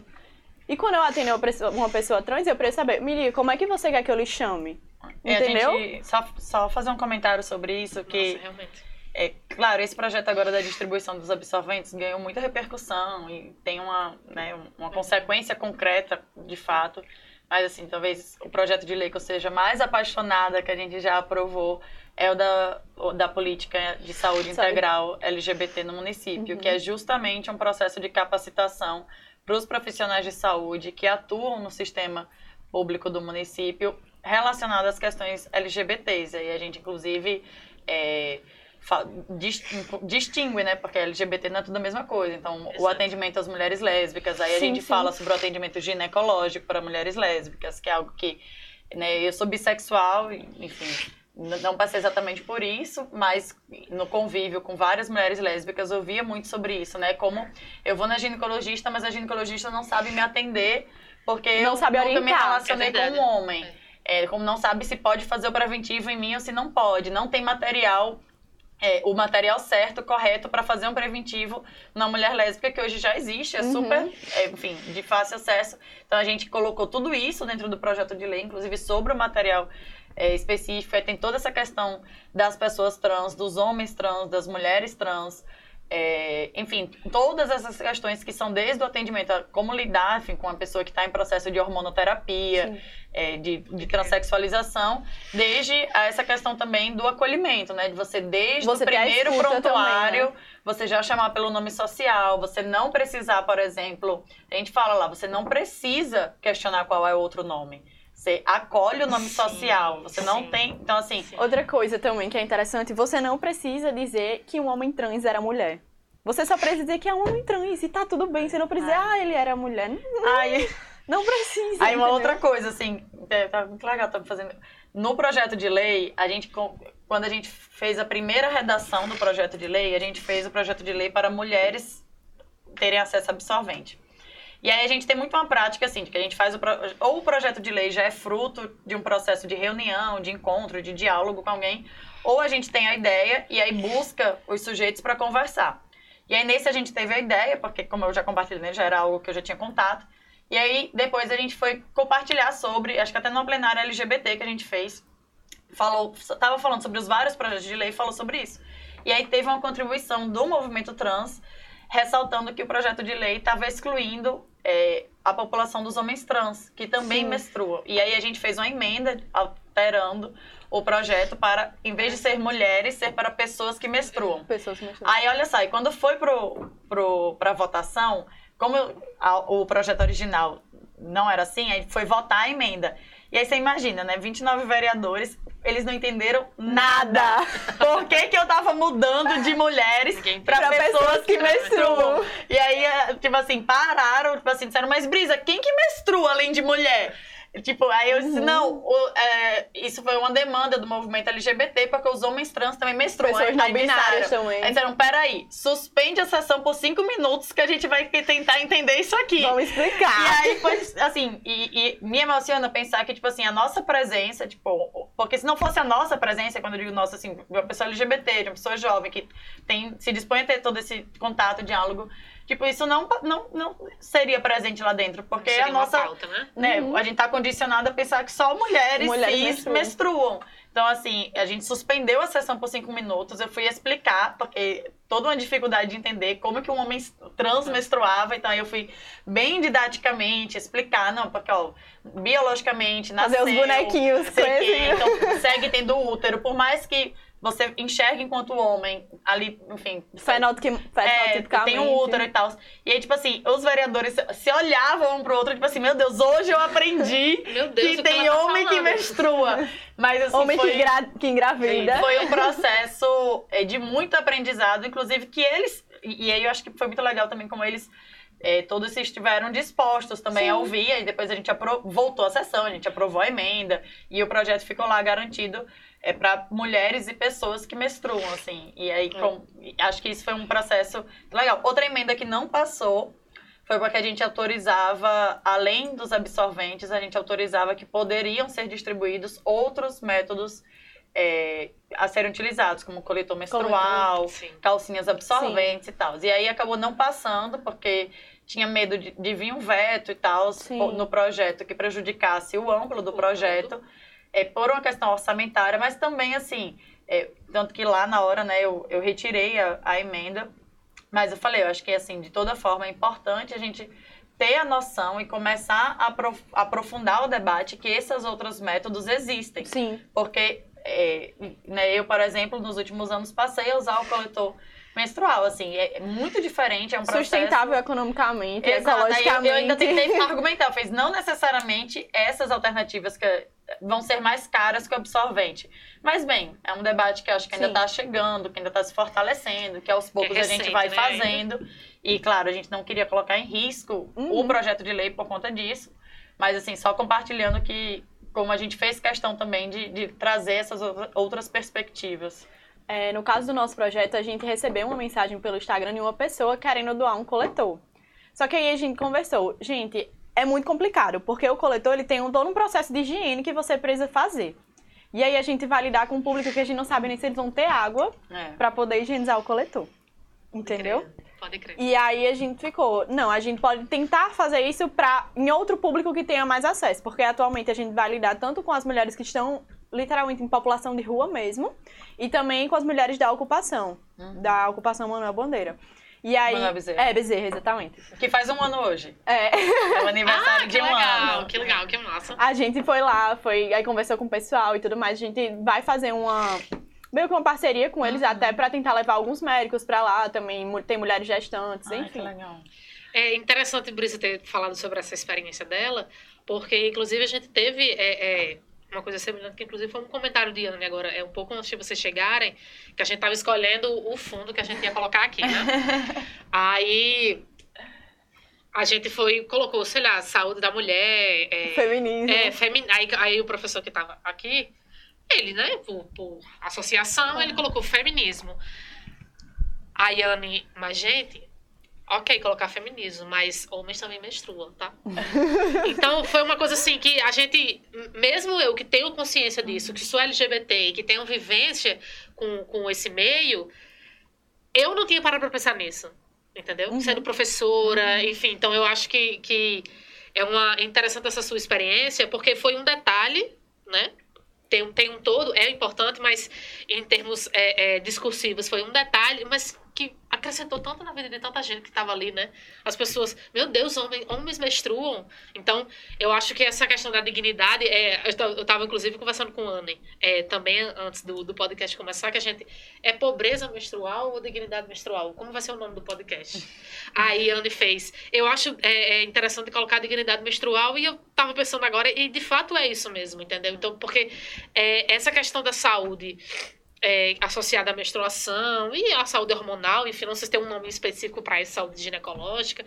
E quando eu atendo uma pessoa, uma pessoa trans, eu preciso saber, diga, como é que você quer que eu lhe chame? É, a Entendeu? gente- só, só fazer um comentário sobre isso, que Nossa, realmente. É, claro, esse projeto agora da distribuição dos absorventes ganhou muita repercussão e tem uma, né, uma consequência concreta, de fato, Mas, assim, talvez o projeto de lei que eu seja mais apaixonada, que a gente já aprovou, é o da, o da política de saúde integral LGBT no município, uhum. que é justamente um processo de capacitação para os profissionais de saúde que atuam no sistema público do município relacionado às questões LGBTs. E a gente, inclusive, é, distingue, né? Porque LGBT não é tudo a mesma coisa. Então, Exato. o atendimento às mulheres lésbicas, aí sim, a gente sim. fala sobre o atendimento ginecológico para mulheres lésbicas, que é algo que, né, eu sou bissexual, enfim, não passei exatamente por isso, mas no convívio com várias mulheres lésbicas eu via muito sobre isso, né? Como eu vou na ginecologista, mas a ginecologista não sabe me atender porque não eu sabe nunca orientar, me relacionei é com um homem. É, como não sabe se pode fazer o preventivo em mim ou se não pode. Não tem material é, o material certo, correto para fazer um preventivo na mulher lésbica, que hoje já existe, é uhum. super, é, enfim, de fácil acesso. Então a gente colocou tudo isso dentro do projeto de lei, inclusive sobre o material é, específico. Tem toda essa questão das pessoas trans, dos homens trans, das mulheres trans. É, enfim, todas essas questões que são desde o atendimento, como lidar enfim, com uma pessoa que está em processo de hormonoterapia, é, de, de transexualização, desde essa questão também do acolhimento, né? De você, desde você o primeiro prontuário, também, né? você já chamar pelo nome social, você não precisar, por exemplo, a gente fala lá, você não precisa questionar qual é o outro nome. Você acolhe o nome sim, social. Você sim. não tem. Então, assim. Outra coisa também que é interessante: você não precisa dizer que um homem trans era mulher. Você só precisa dizer que é um homem trans e tá tudo bem. Você não precisa dizer, ah, ele era mulher. Ai, não precisa. Aí, uma outra coisa, assim, é, tá muito legal, tá fazendo. No projeto de lei, a gente, quando a gente fez a primeira redação do projeto de lei, a gente fez o projeto de lei para mulheres terem acesso a absorvente. E aí a gente tem muito uma prática assim, de que a gente faz o ou o projeto de lei já é fruto de um processo de reunião, de encontro, de diálogo com alguém, ou a gente tem a ideia e aí busca os sujeitos para conversar. E aí nesse a gente teve a ideia, porque como eu já compartilhei, né, já era algo que eu já tinha contato. E aí depois a gente foi compartilhar sobre, acho que até no plenário LGBT que a gente fez, falou, tava falando sobre os vários projetos de lei, falou sobre isso. E aí teve uma contribuição do movimento trans ressaltando que o projeto de lei estava excluindo é, a população dos homens trans, que também Sim. menstruam. E aí a gente fez uma emenda alterando o projeto para, em vez de ser mulheres, ser para pessoas que menstruam. Pessoas que menstruam. Aí, olha só, e quando foi pro, pro, pra votação, como a, o projeto original não era assim, aí foi votar a emenda. E aí você imagina, né? 29 vereadores, eles não entenderam nada. *laughs* Por que, que eu tava mudando de mulheres para pessoas, pessoas, que, que menstruam? E aí, é, tipo assim, pararam, tipo assim, disseram, mas Brisa, quem que menstrua além de mulher? Tipo, aí eu disse, uhum. não, o, é, isso foi uma demanda do movimento LGBT, porque os homens trans também menstruam. Pessoas não binárias também. Disseram, peraí, suspende a sessão por cinco minutos que a gente vai tentar entender isso aqui. Vamos explicar. E aí foi, assim, e, e me emociona pensar que, tipo assim, a nossa presença, tipo, porque se não fosse a nossa presença, quando eu digo nossa, assim, uma pessoa LGBT, uma pessoa jovem, que tem, se dispõe a ter todo esse contato, diálogo, Tipo, isso não, não, não seria presente lá dentro, porque seria a nossa. Pauta, né? né uhum. A gente tá condicionado a pensar que só mulheres, mulheres cis menstruam. menstruam. Então, assim, a gente suspendeu a sessão por cinco minutos, eu fui explicar, porque toda uma dificuldade de entender como que um homem trans menstruava, então eu fui bem didaticamente explicar, não, porque, ó, biologicamente, nasceu... Fazer os bonequinhos. Sei então, segue tendo útero, por mais que você enxerga enquanto homem ali, enfim. Fenotipicamente. É, tem um útero e tal. E aí, tipo assim, os vereadores se olhavam um pro outro, tipo assim, meu Deus, hoje eu aprendi *laughs* Deus, que tem tá homem que menstrua. Mas assim, homem foi, que, gra que engravida. Foi um processo é, de muito aprendizado, inclusive que eles. E aí eu acho que foi muito legal também como eles. É, todos estiveram dispostos também Sim. a ouvir, e depois a gente voltou à sessão, a gente aprovou a emenda, e o projeto ficou lá garantido é para mulheres e pessoas que menstruam, assim. E aí, é. com, acho que isso foi um processo legal. Outra emenda que não passou foi porque a gente autorizava, além dos absorventes, a gente autorizava que poderiam ser distribuídos outros métodos é, a serem utilizados, como coletor menstrual, calcinhas absorventes Sim. e tal. E aí acabou não passando, porque tinha medo de, de vir um veto e tal no projeto que prejudicasse o amplo do projeto é, por uma questão orçamentária, mas também, assim, é, tanto que lá na hora, né, eu, eu retirei a, a emenda, mas eu falei, eu acho que, assim, de toda forma é importante a gente ter a noção e começar a aprof- aprofundar o debate que esses outros métodos existem. Sim. Porque é, né, eu, por exemplo, nos últimos anos passei a usar o coletor menstrual. Assim, é muito diferente, é um processo... Sustentável economicamente, Exato, aí eu, ecologicamente. eu ainda tentei *laughs* argumentar, eu fiz, não necessariamente essas alternativas que vão ser mais caras que o absorvente. Mas, bem, é um debate que eu acho que ainda está chegando, que ainda está se fortalecendo, que aos poucos a gente recente, vai né, fazendo. E, claro, a gente não queria colocar em risco Uhum. o projeto de lei por conta disso. Mas, assim, só compartilhando que, como a gente fez questão também de, de trazer essas outra- outras perspectivas. É, no caso do nosso projeto, a gente recebeu uma mensagem pelo Instagram de uma pessoa querendo doar um coletor. Só que aí a gente conversou, gente, é muito complicado, porque o coletor ele tem um, todo um processo de higiene que você precisa fazer. E aí a gente vai lidar com um público que a gente não sabe nem se eles vão ter água É. pra poder higienizar o coletor. Entendeu? Pode crer. E aí a gente ficou, não, a gente pode tentar fazer isso para em outro público que tenha mais acesso, porque atualmente a gente vai lidar tanto com as mulheres que estão literalmente em população de rua mesmo, e também com as mulheres da ocupação, da ocupação Manuel Bandeira. E aí, Manuel Bezerra. é Bezerra, exatamente. Que faz um ano hoje. É, É o aniversário Ah, de que um legal, ano. que legal, que massa. a gente foi lá, foi aí conversou com o pessoal e tudo mais, a gente vai fazer uma meio que uma parceria com eles até para tentar levar alguns médicos para lá, também tem mulheres gestantes, Ai, que enfim. legal. É interessante, Brisa, ter falado sobre essa experiência dela, porque, inclusive, a gente teve é, é, uma coisa semelhante, que, inclusive, foi um comentário de Anne agora, é um pouco antes de vocês chegarem, que a gente estava escolhendo o fundo que a gente ia colocar aqui, né? *laughs* Aí, a gente foi, colocou, sei lá, saúde da mulher, é, Feminismo. é, femi- aí, aí o professor que estava aqui, ele, né, por, por associação, ele colocou feminismo. Aí a Anne, mas gente, ok colocar feminismo, mas homens também menstruam, tá? *laughs* então foi uma coisa assim que a gente, mesmo eu que tenho consciência disso, que sou LGBT e que tenho vivência com, com esse meio, eu não tinha parado pra pensar nisso, entendeu? Uhum. Sendo professora, enfim, então eu acho que, que é uma é interessante essa sua experiência, porque foi um detalhe, né? Tem, um- tem um todo, é importante, mas em termos é, é, discursivos foi um detalhe, mas que acrescentou tanto na vida de tanta gente que estava ali, né? As pessoas, meu Deus, homem, homens menstruam. Então, eu acho que essa questão da dignidade, é, eu, ta- eu estava inclusive conversando com a Anne, é, também antes do, do podcast começar, que a gente, é pobreza menstrual ou dignidade menstrual? Como vai ser o nome do podcast? *laughs* Aí a Anne fez, eu acho é, é interessante colocar dignidade menstrual e eu tava pensando agora, e de fato é isso mesmo, entendeu? Então, porque é, essa questão da saúde é, associada à menstruação e à saúde hormonal, enfim, não sei se tem um nome específico para isso, saúde ginecológica,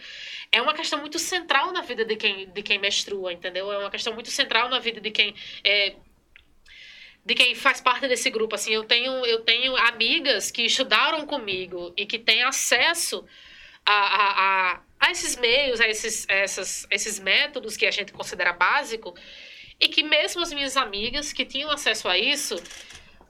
é uma questão muito central na vida de quem, de quem menstrua, entendeu? É uma questão muito central na vida de quem é, de quem faz parte desse grupo, assim, eu tenho, eu tenho amigas que estudaram comigo e que têm acesso a, a, a, a esses meios, a esses, essas, esses métodos que a gente considera básico, e que mesmo as minhas amigas que tinham acesso a isso,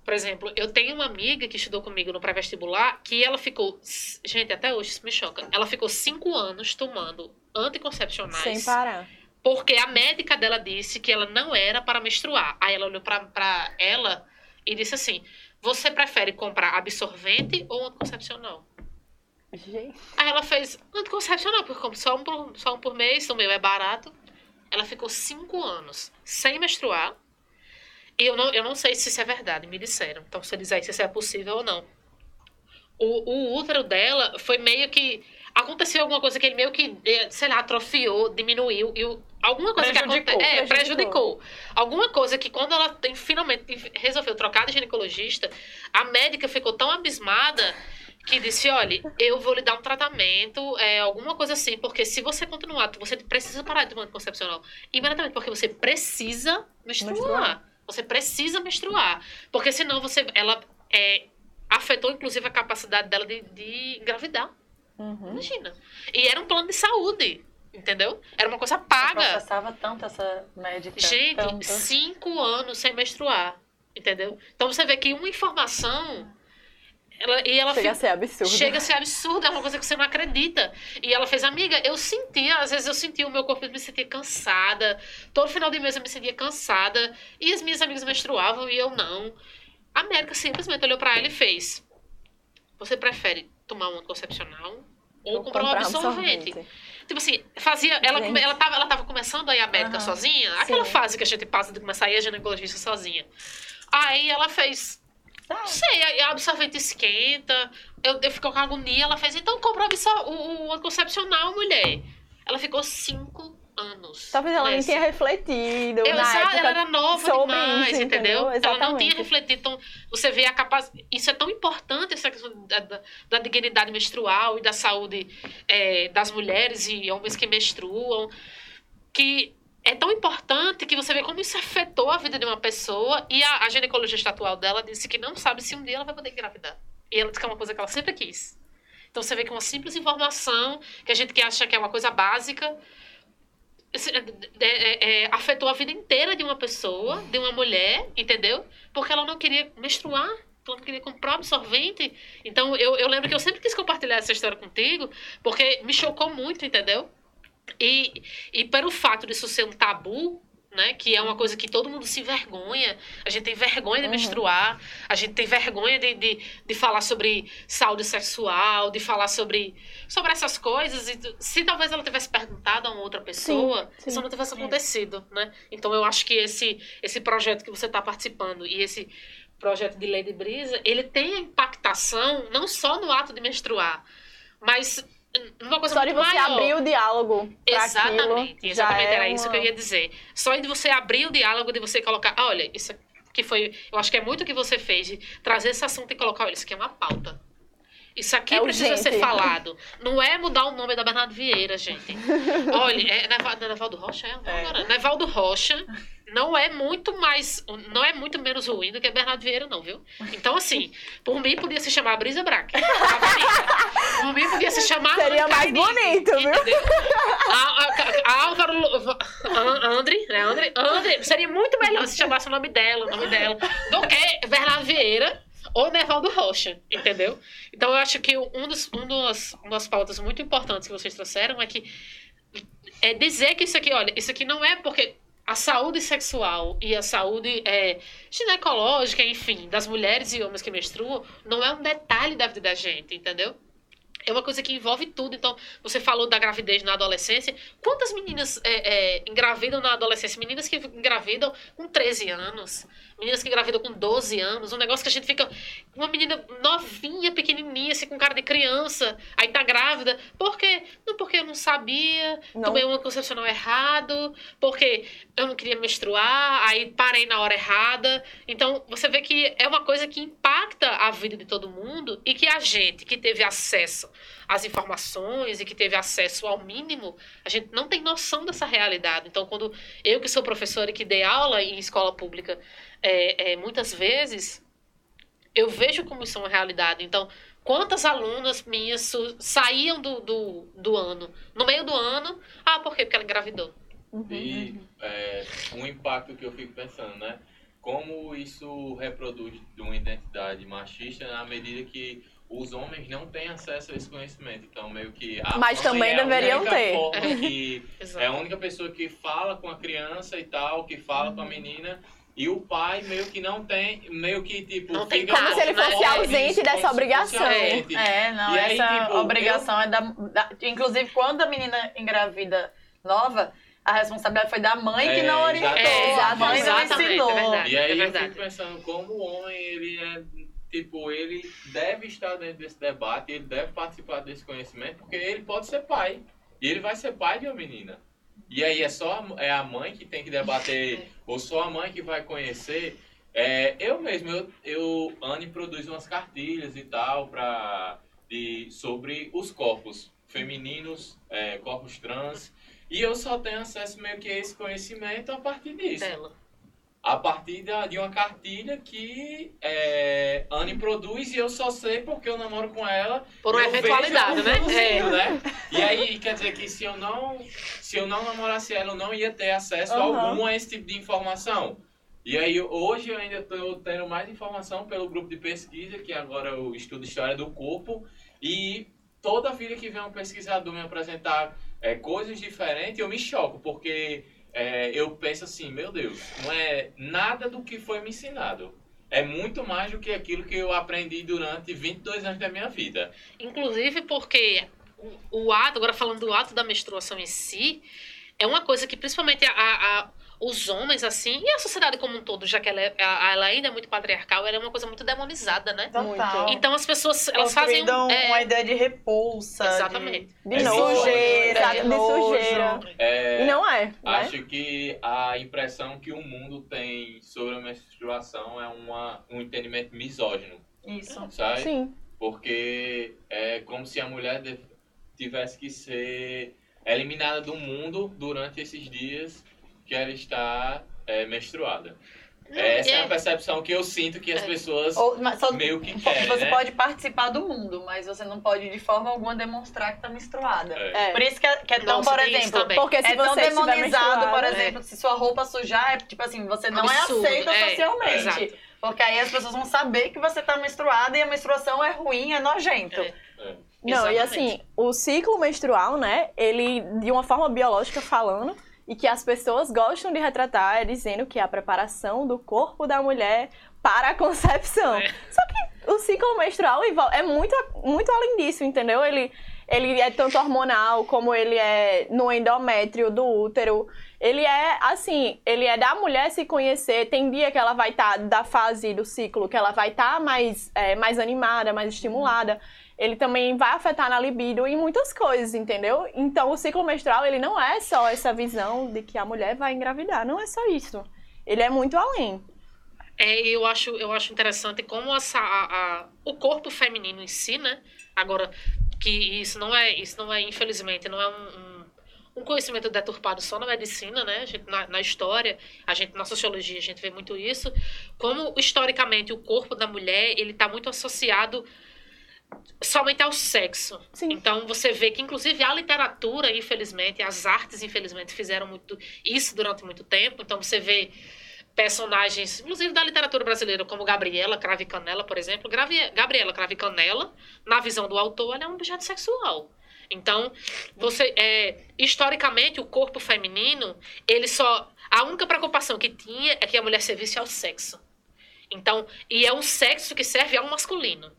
por exemplo, eu tenho uma amiga que estudou comigo no pré-vestibular, que ela ficou, gente, até hoje isso me choca, ela ficou cinco anos tomando anticoncepcionais. Sem parar. Porque a médica dela disse que ela não era para menstruar. Aí ela olhou pra ela e disse assim: Você prefere comprar absorvente ou anticoncepcional? Gente. Aí ela fez anticoncepcional, porque como só um por, só um por mês, o meu é barato. Ela ficou cinco anos sem menstruar. Eu não, eu não sei se isso é verdade, me disseram. Então, se eles aí se isso é possível ou não. O, o útero dela foi meio que. Aconteceu alguma coisa que ele meio que, eh, sei lá, atrofiou, diminuiu. E o- alguma coisa Prejudicou, que aconteceu. É, prejudicou. prejudicou. Alguma coisa que quando ela tem, finalmente resolveu trocar de ginecologista, a médica ficou tão abismada que disse, olha, eu vou lhe dar um tratamento, é, alguma coisa assim, porque se você continuar, você precisa parar de tomar anticoncepcional. Imediatamente, porque você precisa menstruar. Menstruar. Você precisa menstruar. Porque senão você, ela é, afetou, inclusive, a capacidade dela de, de engravidar. Uhum. Imagina. E era um plano de saúde, entendeu? Era uma coisa Eu paga. processava tanto essa médica. Gente, tanto. cinco anos sem menstruar, entendeu? Então você vê que uma informação. Ela, e ela Chega a fi- ser absurdo. chega a ser absurda, é uma coisa que você não acredita. E ela fez, amiga, eu sentia, às vezes eu sentia o meu corpo, eu me sentia cansada. Todo final de mês eu me sentia cansada. E as minhas amigas menstruavam e eu não. A médica simplesmente olhou pra ela e fez: Você prefere tomar um anticoncepcional ou Vou comprar um comprar absorvente? absorvente. Tipo assim, fazia. Ela, Gente. ela, tava, ela tava começando a ir à médica sozinha. Aquela Sim. fase que a gente passa de começar a ir a ginecologista sozinha. Aí ela fez. Não sei, aí a absorvente esquenta. Eu, eu fico com agonia. Ela fez, então compra o, o, o anticoncepcional, mulher. Ela ficou cinco anos. Talvez ela nem tenha refletido Eu, na época. ela era nova demais, isso, entendeu? entendeu? Ela não tinha refletido. Então, você vê a capacidade. Isso é tão importante, essa questão da, da, da dignidade menstrual e da saúde é, das mulheres e homens que menstruam, que é tão importante que você vê como isso afetou a vida de uma pessoa. E a, a ginecologista atual dela disse que não sabe se um dia ela vai poder engravidar. E ela disse que é uma coisa que ela sempre quis. Então você vê que uma simples informação, que a gente que acha que é uma coisa básica, esse- é, é, é, afetou a vida inteira de uma pessoa, de uma mulher, entendeu? Porque ela não queria menstruar, ela não queria comprar absorvente. Então eu, eu lembro que eu sempre quis compartilhar essa história contigo, porque me chocou muito, entendeu? E, e pelo fato disso ser um tabu, né? Que é uma coisa que todo mundo se envergonha. A gente tem vergonha de Uhum. menstruar, a gente tem vergonha de, de, de falar sobre saúde sexual, de falar sobre, sobre essas coisas. E se talvez ela tivesse perguntado a uma outra pessoa, sim. isso não tivesse Sim. acontecido, né? Então eu acho que esse, esse projeto que você está participando e esse projeto de Lady Brisa, ele tem a impactação não só no ato de menstruar, mas numa coisa Só de você maior. abrir o diálogo Exatamente, aquilo, exatamente, já é era isso uma- que eu ia dizer. Só de você abrir o diálogo, de você colocar, "Ah, olha, isso que foi, eu acho que é muito o que você fez, de trazer esse assunto e colocar, olha, isso aqui é uma pauta. Isso aqui É precisa urgente. ser falado. Não é mudar o nome da Bernardo Vieira, gente. Olha, é é Nevaldo Rocha? É, É. Agora, Nevaldo Rocha não é muito mais, não é muito menos ruim do que Bernardo Vieira, não, viu? Então, assim, por mim podia se chamar Brisa Braque. Por mim podia se chamar Seria Ana mais bonito, viu? A, a- a Álvaro Lu- An- André, né? André, André, seria muito melhor se chamasse o nome dela, o nome dela, do que Bernardo Vieira ou Nevaldo Rocha, entendeu? Então eu acho que um dos, um dos, uma das pautas muito importantes que vocês trouxeram é que é dizer que isso aqui, olha, isso aqui não é porque a saúde sexual e a saúde é, ginecológica, enfim, das mulheres e homens que menstruam, não é um detalhe da vida da gente, entendeu? É uma coisa que envolve tudo. Então, você falou da gravidez na adolescência. Quantas meninas é, é, engravidam na adolescência? Meninas que engravidam com 13 anos. Meninas que engravidam com 12 anos. Um negócio que a gente fica... Uma menina novinha, pequenininha, assim, com cara de criança. Aí tá grávida. Por quê? Não porque eu não sabia. Não. Tomei um anticoncepcional errado. Porque eu não queria menstruar. Aí parei na hora errada. Então, você vê que é uma coisa que impacta a vida de todo mundo. E que a gente que teve acesso às informações e que teve acesso ao mínimo, a gente não tem noção dessa realidade. Então, quando eu que sou professora e que dei aula em escola pública, é, é, muitas vezes eu vejo como isso é uma realidade. Então, quantas alunas minhas saíam do, do, do ano, no meio do ano, ah, por quê? Porque ela engravidou. E é, um impacto que eu fico pensando, né? Como isso reproduz de uma identidade machista na medida que os homens não têm acesso a esse conhecimento. Então, meio que. A Mas também é a deveriam única ter. forma que *laughs* é a única pessoa que fala com a criança e tal, que fala Uhum. com a menina. E o pai meio que não tem, meio que tipo. Não tem fica como se ele fosse ausente dessa se fosse obrigação. ausente. É, não, E aí, essa tipo, obrigação é da, da- Inclusive, quando a menina engravida nova, a responsabilidade foi da mãe que É, não orientou. É, a mãe não exatamente, ensinou. é verdade. E aí É eu fico pensando como o homem, ele é, tipo, ele deve estar dentro desse debate, ele deve participar desse conhecimento, porque ele pode ser pai. E ele vai ser pai de uma menina. E aí é só a, é a mãe que tem que debater, ou só a mãe que vai conhecer. É, eu mesmo, eu, eu Anne produz umas cartilhas e tal pra, de, sobre os corpos femininos, é, corpos trans. E eu só tenho acesso meio que a esse conhecimento a partir disso Dela. A partir de uma cartilha que é, Anne produz e eu só sei porque eu namoro com ela. Por uma eventualidade, né? É. né? E aí quer dizer que se eu não se eu não namorasse ela, eu não ia ter acesso Aham. algum a esse tipo de informação. E aí hoje eu ainda estou tendo mais informação pelo grupo de pesquisa, que agora eu estudo história do corpo, e toda vida que vem um pesquisador me apresentar é, coisas diferentes, eu me choco, porque é, eu penso assim, meu Deus, não é nada do que foi me ensinado. É muito mais do que aquilo que eu aprendi durante 22 anos da minha vida. Inclusive porque o, o ato, agora falando do ato da menstruação em si, é uma coisa que principalmente a, a, os homens, assim, e a sociedade como um todo, já que ela, é, ela ainda é muito patriarcal, ela é uma coisa muito demonizada, né? Total. Então as pessoas, elas fazem... Construíram é, uma ideia de repulsa. Exatamente. De nojo, sujeira, de de sujeira. É, E não é, né? Acho que a impressão que o mundo tem sobre a menstruação é uma, um entendimento misógino, De... Isso. sabe? Sim. Porque é como se a mulher de- tivesse que ser eliminada do mundo durante esses dias que ela está é, menstruada. Essa é é- a percepção que eu sinto que as É. pessoas Ou, só- meio que querem, você né? pode participar do mundo, mas você não pode de forma alguma demonstrar que tá menstruada. É. É. Por isso que é, que é tão, Nossa, por exemplo. Porque se é tão demonizado, por exemplo, se sua roupa sujar, é tipo assim, você não Absurdo, é aceita é, socialmente. Porque aí as pessoas vão saber que você tá menstruada e a menstruação é ruim, é nojento. É. Não, e Exatamente. assim, o ciclo menstrual, né, ele, de uma forma biológica falando, e que as pessoas gostam de retratar, é dizendo que é a preparação do corpo da mulher para a concepção. É. Só que o ciclo menstrual é muito, muito além disso, entendeu? Ele, ele é tanto hormonal, como ele é no endométrio do útero. Ele é, assim, ele é da mulher se conhecer. Tem dia que ela vai estar, da fase do ciclo, que ela vai estar mais, é, mais animada, mais estimulada. Ele também vai afetar na libido e muitas coisas, entendeu? Então, o ciclo menstrual, ele não é só essa visão de que a mulher vai engravidar. Não é só isso. Ele é muito além. É, eu acho, eu acho interessante como essa, a, a- o corpo feminino em si, né? Agora, que isso não é, isso não é, infelizmente, não é um, um, um conhecimento deturpado só na medicina, né? Gente, na, na história, a gente, na sociologia, a gente vê muito isso. Como, historicamente, o corpo da mulher, ele está muito associado somente ao sexo. Sim. Então você vê que inclusive a literatura, infelizmente, as artes, infelizmente, fizeram muito isso durante muito tempo. Então você vê personagens, inclusive da literatura brasileira, como Gabriela Crave Canela, por exemplo. Gabriela Crave Canela, na visão do autor, ela é um objeto sexual. Então, você é, historicamente o corpo feminino, ele só a única preocupação que tinha é que a mulher servisse ao sexo. Então, e é um sexo que serve ao masculino.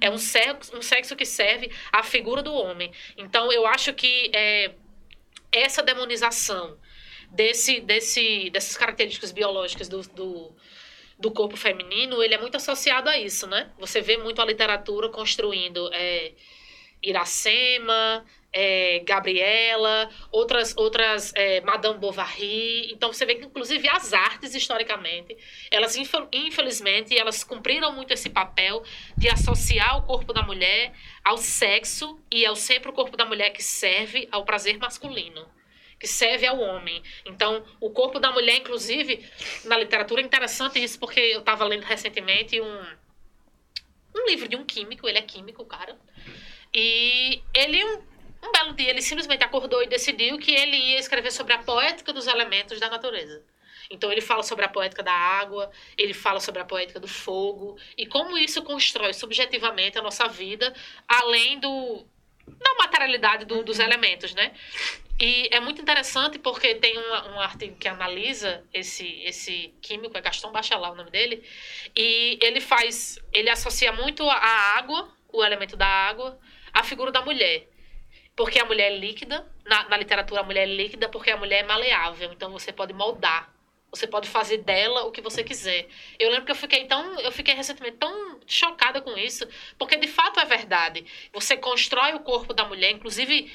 É um sexo, um sexo que serve à figura do homem. Então, eu acho que é, essa demonização desse, desse, dessas características biológicas do, do, do corpo feminino, ele é muito associado a isso, né? Você vê muito a literatura construindo é, Iracema, é, Gabriela, outras, outras é, Madame Bovary. Então você vê que, inclusive, as artes, historicamente, elas, infel- infelizmente, elas cumpriram muito esse papel de associar o corpo da mulher ao sexo e é sempre o corpo da mulher que serve ao prazer masculino. Que serve ao homem. Então, o corpo da mulher, inclusive, na literatura é interessante isso, porque eu estava lendo recentemente um, um livro de um químico, ele é químico, cara. E ele, um, um dia, ele simplesmente acordou e decidiu que ele ia escrever sobre a poética dos elementos da natureza. Então ele fala sobre a poética da água, ele fala sobre a poética do fogo e como isso constrói subjetivamente a nossa vida, além do da materialidade do- dos elementos, né? E é muito interessante porque tem uma- um artigo que analisa esse esse químico, é Gaston Bachelard o nome dele, e ele faz, ele associa muito a água, o elemento da água, à figura da mulher. Porque a mulher é líquida, na, na literatura a mulher é líquida porque a mulher é maleável, então você pode moldar. Você pode fazer dela o que você quiser. Eu lembro que eu fiquei tão, eu fiquei recentemente tão chocada com isso, porque de fato é verdade. Você constrói o corpo da mulher, inclusive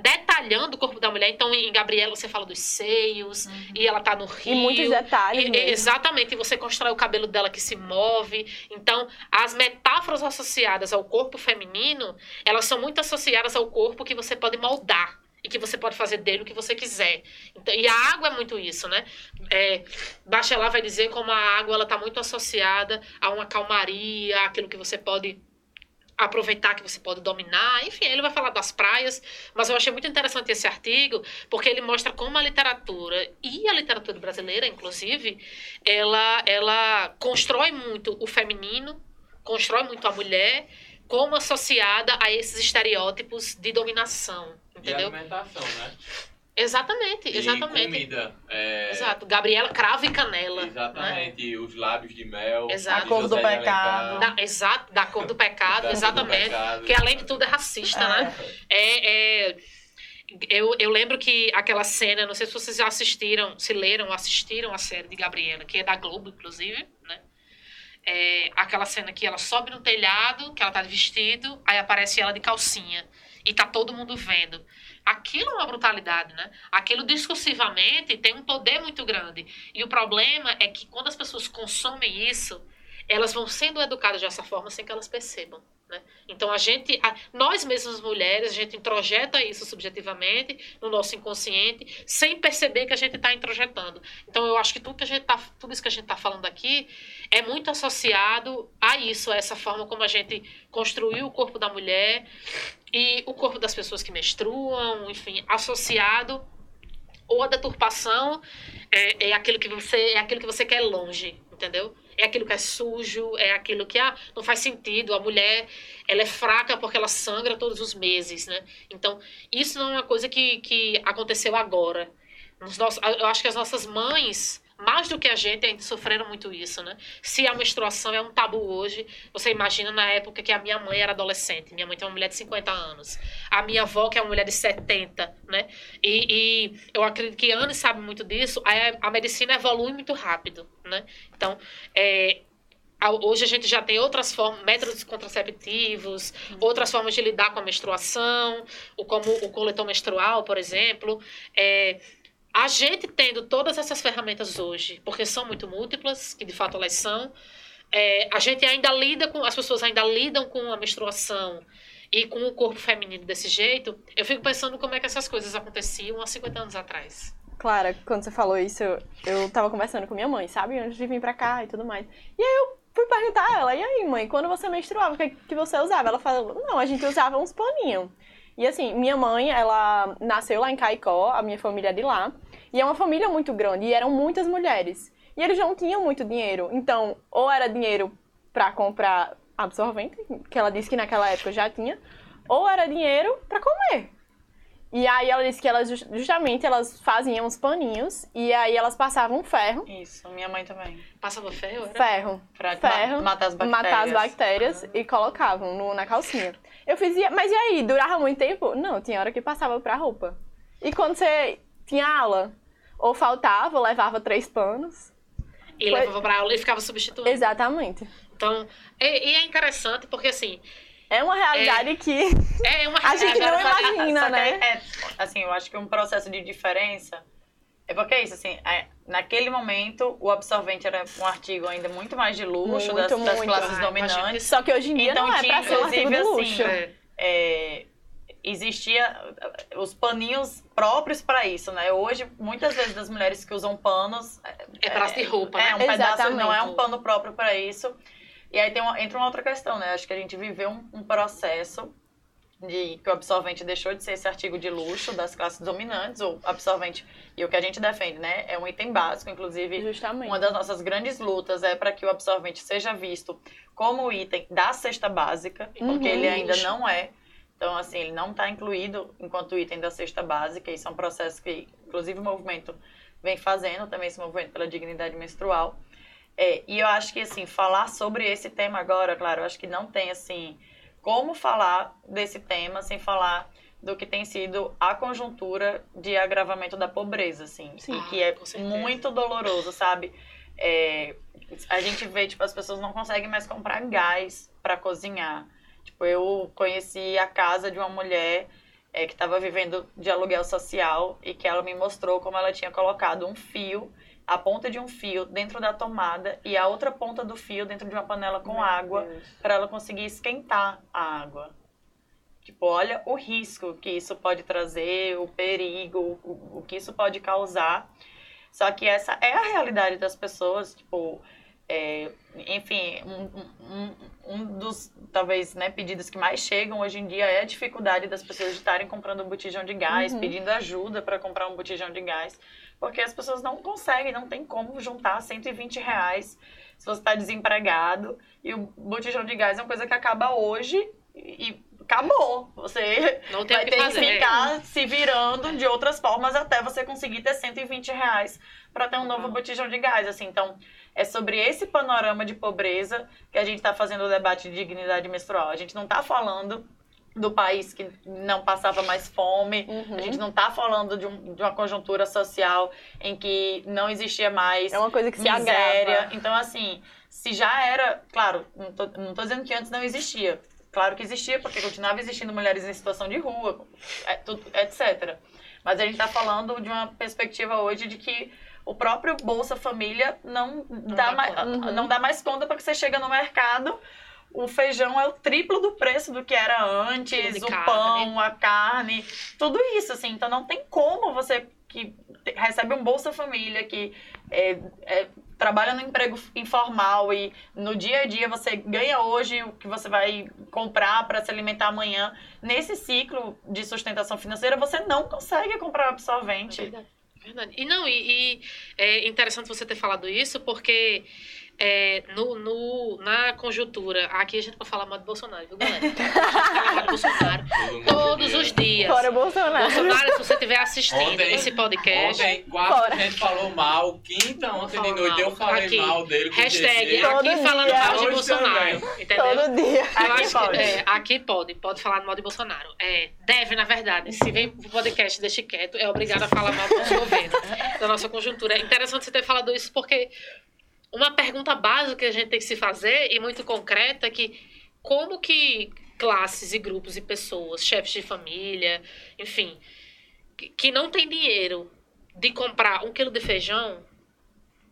detalhando o corpo da mulher. Então, em Gabriela você fala dos seios, e ela tá no rio. E muitos detalhes E- exatamente, e você constrói o cabelo dela que se move. Então, as metáforas associadas ao corpo feminino, elas são muito associadas ao corpo que você pode moldar e que você pode fazer dele o que você quiser. Então, e a água é muito isso, né? É, Bachelard vai dizer como a água ela está muito associada a uma calmaria, aquilo que você pode aproveitar que você pode dominar, enfim, ele vai falar das praias, mas eu achei muito interessante esse artigo, porque ele mostra como a literatura e a literatura brasileira, inclusive, ela ela constrói muito o feminino, constrói muito a mulher como associada a esses estereótipos de dominação, E entendeu? alimentação, né? Exatamente, E exatamente. comida. É, Exato. Gabriela, cravo e canela. Né? Exatamente. Os lábios de mel. Exato. A cor do pecado. Da, exato, da cor do pecado, *laughs* Da cor do exatamente. pecado. Que além de tudo é racista, né? É, é, eu, eu lembro que aquela cena, não sei se vocês já assistiram, se leram ou assistiram a série de Gabriela, que é da Globo, inclusive, né? É, aquela cena que ela sobe no telhado, que ela tá de vestido, aí aparece ela de calcinha. E tá todo mundo vendo. Aquilo é uma brutalidade, né? Aquilo discursivamente tem um poder muito grande. E o problema é que quando as pessoas consomem isso, elas vão sendo educadas dessa forma sem que elas percebam. Né? Então a gente, a- nós mesmas mulheres, a gente introjeta isso subjetivamente no nosso inconsciente, sem perceber que a gente está introjetando. Então eu acho que tudo que a gente tá, tudo isso que a gente está falando aqui é muito associado a isso, a essa forma como a gente construiu o corpo da mulher e o corpo das pessoas que menstruam, enfim, associado ou a deturpação é, é aquilo que você é aquilo que você quer longe, entendeu? É aquilo que é sujo, é aquilo que ah, não faz sentido. A mulher ela é fraca porque ela sangra todos os meses, né? Então isso não é uma coisa que, que aconteceu agora. Nos nossos, eu acho que as nossas mães mais do que a gente ainda sofreram muito isso, né? Se a menstruação é um tabu hoje, você imagina na época que a minha mãe era adolescente. Minha mãe tem uma mulher de 50 anos. A minha avó, que é uma mulher de 70, né? E, e eu acredito que Anne sabe muito disso. A, a medicina evolui muito rápido, né? Então, é, hoje a gente já tem outras formas, métodos contraceptivos, outras formas de lidar com a menstruação, como o coletor menstrual, por exemplo. É, a gente tendo todas essas ferramentas hoje, porque são muito múltiplas, que de fato elas são, é, a gente ainda lida com, as pessoas ainda lidam com a menstruação e com o corpo feminino desse jeito, eu fico pensando como é que essas coisas aconteciam há 50 anos atrás. Clara, quando você falou isso, eu, tava conversando com minha mãe, sabe? Antes de vir pra cá e tudo mais. E aí eu fui perguntar a ela, e aí, mãe, quando você menstruava, o que, que você usava? Ela falou, não, a gente usava uns paninhos. E assim, minha mãe, ela nasceu lá em Caicó, a minha família é de lá. E é uma família muito grande, e eram muitas mulheres. E eles não tinham muito dinheiro. Então, ou era dinheiro pra comprar absorvente, que ela disse que naquela época já tinha, ou era dinheiro pra comer. E aí ela disse que elas jus- justamente elas faziam uns paninhos e aí elas passavam ferro, Isso, minha mãe também. Passava ferro, era? ferro, Pra ferro, ma- matar as bactérias. matar as bactérias e colocavam no- na calcinha. Eu e- mas e aí, durava muito tempo? Não, tinha hora que passava pra roupa. E quando você tinha aula, ou faltava, ou levava três panos. E Foi- levava pra aula e ficava substituindo. Exatamente. Então, e, e é interessante porque assim, É uma realidade que é uma A gente não realidade- imagina. Né? é, assim, eu acho que um processo de diferença é porque é isso, assim, é, naquele momento o absorvente era um artigo ainda muito mais de luxo Muito, das, das muito. classes Ah, imagina dominantes. só que hoje em dia Então não é tinha, pra ser um artigo inclusive, do assim, luxo. É. é, existia os paninhos próprios para isso, né? Hoje, muitas vezes das mulheres que usam panos É pedaço de roupa, é né? um pedaço, não é Exatamente. um pano próprio para isso. E aí tem uma, entra uma outra questão, né? Acho que a gente viveu um, um processo de que o absorvente deixou de ser esse artigo de luxo das classes dominantes, o absorvente, e o que a gente defende, né? É um item básico, inclusive Justamente. uma das nossas grandes lutas é para que o absorvente seja visto como item da cesta básica, porque Uhum. ele ainda não é. Então, assim, ele não está incluído enquanto item da cesta básica. Isso é um processo que, inclusive, o movimento vem fazendo, também esse movimento pela dignidade menstrual. É, e eu acho que, assim, falar sobre esse tema agora, claro, eu acho que não tem, assim, como falar desse tema sem falar do que tem sido a conjuntura de agravamento da pobreza, assim. Sim. E que é Ah, muito doloroso, sabe? É, a gente vê, tipo, as pessoas não conseguem mais comprar gás para cozinhar. Tipo, eu conheci a casa de uma mulher é, que estava vivendo de aluguel social e que ela me mostrou como ela tinha colocado um fio, a ponta de um fio dentro da tomada e a outra ponta do fio dentro de uma panela com Meu água para ela conseguir esquentar a água. Tipo, olha o risco que isso pode trazer, o perigo, o, o que isso pode causar. Só que essa é a realidade das pessoas, tipo, é, enfim, um, um, um dos, talvez, né, pedidos que mais chegam hoje em dia é a dificuldade das pessoas de estarem comprando um botijão de gás, Uhum. pedindo ajuda para comprar um botijão de gás, porque as pessoas não conseguem, não tem como juntar 120 reais se você está desempregado, e o botijão de gás é uma coisa que acaba hoje, e acabou. Você Não tem vai que ter que fazer. é. ficar se virando de outras formas até você conseguir ter 120 reais para ter um novo Uhum. botijão de gás. Assim, então, é sobre esse panorama de pobreza que a gente está fazendo o debate de dignidade menstrual. A gente não está falando do país que não passava mais fome. Uhum. A gente não está falando de, um- de uma conjuntura social em que não existia mais É uma coisa que se miséria. agrava. Então, assim, se já era. Claro, não não tô dizendo que antes não existia. Claro que existia, porque continuava existindo mulheres em situação de rua, é, etc. Mas a gente está falando de uma perspectiva hoje de que o próprio Bolsa Família não, dá, dá mais, conta. Uhum. não dá mais conta porque você chega no mercado. O feijão é o triplo do preço do que era antes, o carne. pão, a carne, tudo isso, assim. Então não tem como você que recebe um Bolsa Família, que é, é, trabalha no emprego informal e no dia a dia você ganha hoje o que você vai comprar para se alimentar amanhã. Nesse ciclo de sustentação financeira, você não consegue comprar É absorvente. verdade. Verdade. E não, e, e é interessante você ter falado isso, porque é, no, no- na conjuntura, aqui a gente pode falar mal de Bolsonaro, viu, galera? A gente fala mal de Bolsonaro todos os dias. Fora Bolsonaro. Bolsonaro, se você estiver assistindo Ontem- esse podcast, Ontem, Fora. a gente falou mal. Quinta, ontem de noite, mal. eu falei Aqui. mal dele com hashtag. Todo aqui falando dia. mal de Hoje Bolsonaro, também. entendeu? Todo dia. Eu Aqui pode. Que, é, aqui pode, pode falar mal de Bolsonaro. É, deve, na verdade. Se vem pro podcast deixe quieto, é obrigado a falar mal do nosso governo, da nossa conjuntura. É interessante você ter falado isso, porque uma pergunta básica que a gente tem que se fazer, e muito concreta, é que como que classes e grupos e pessoas, chefes de família, enfim, que, não tem dinheiro de comprar um quilo de feijão,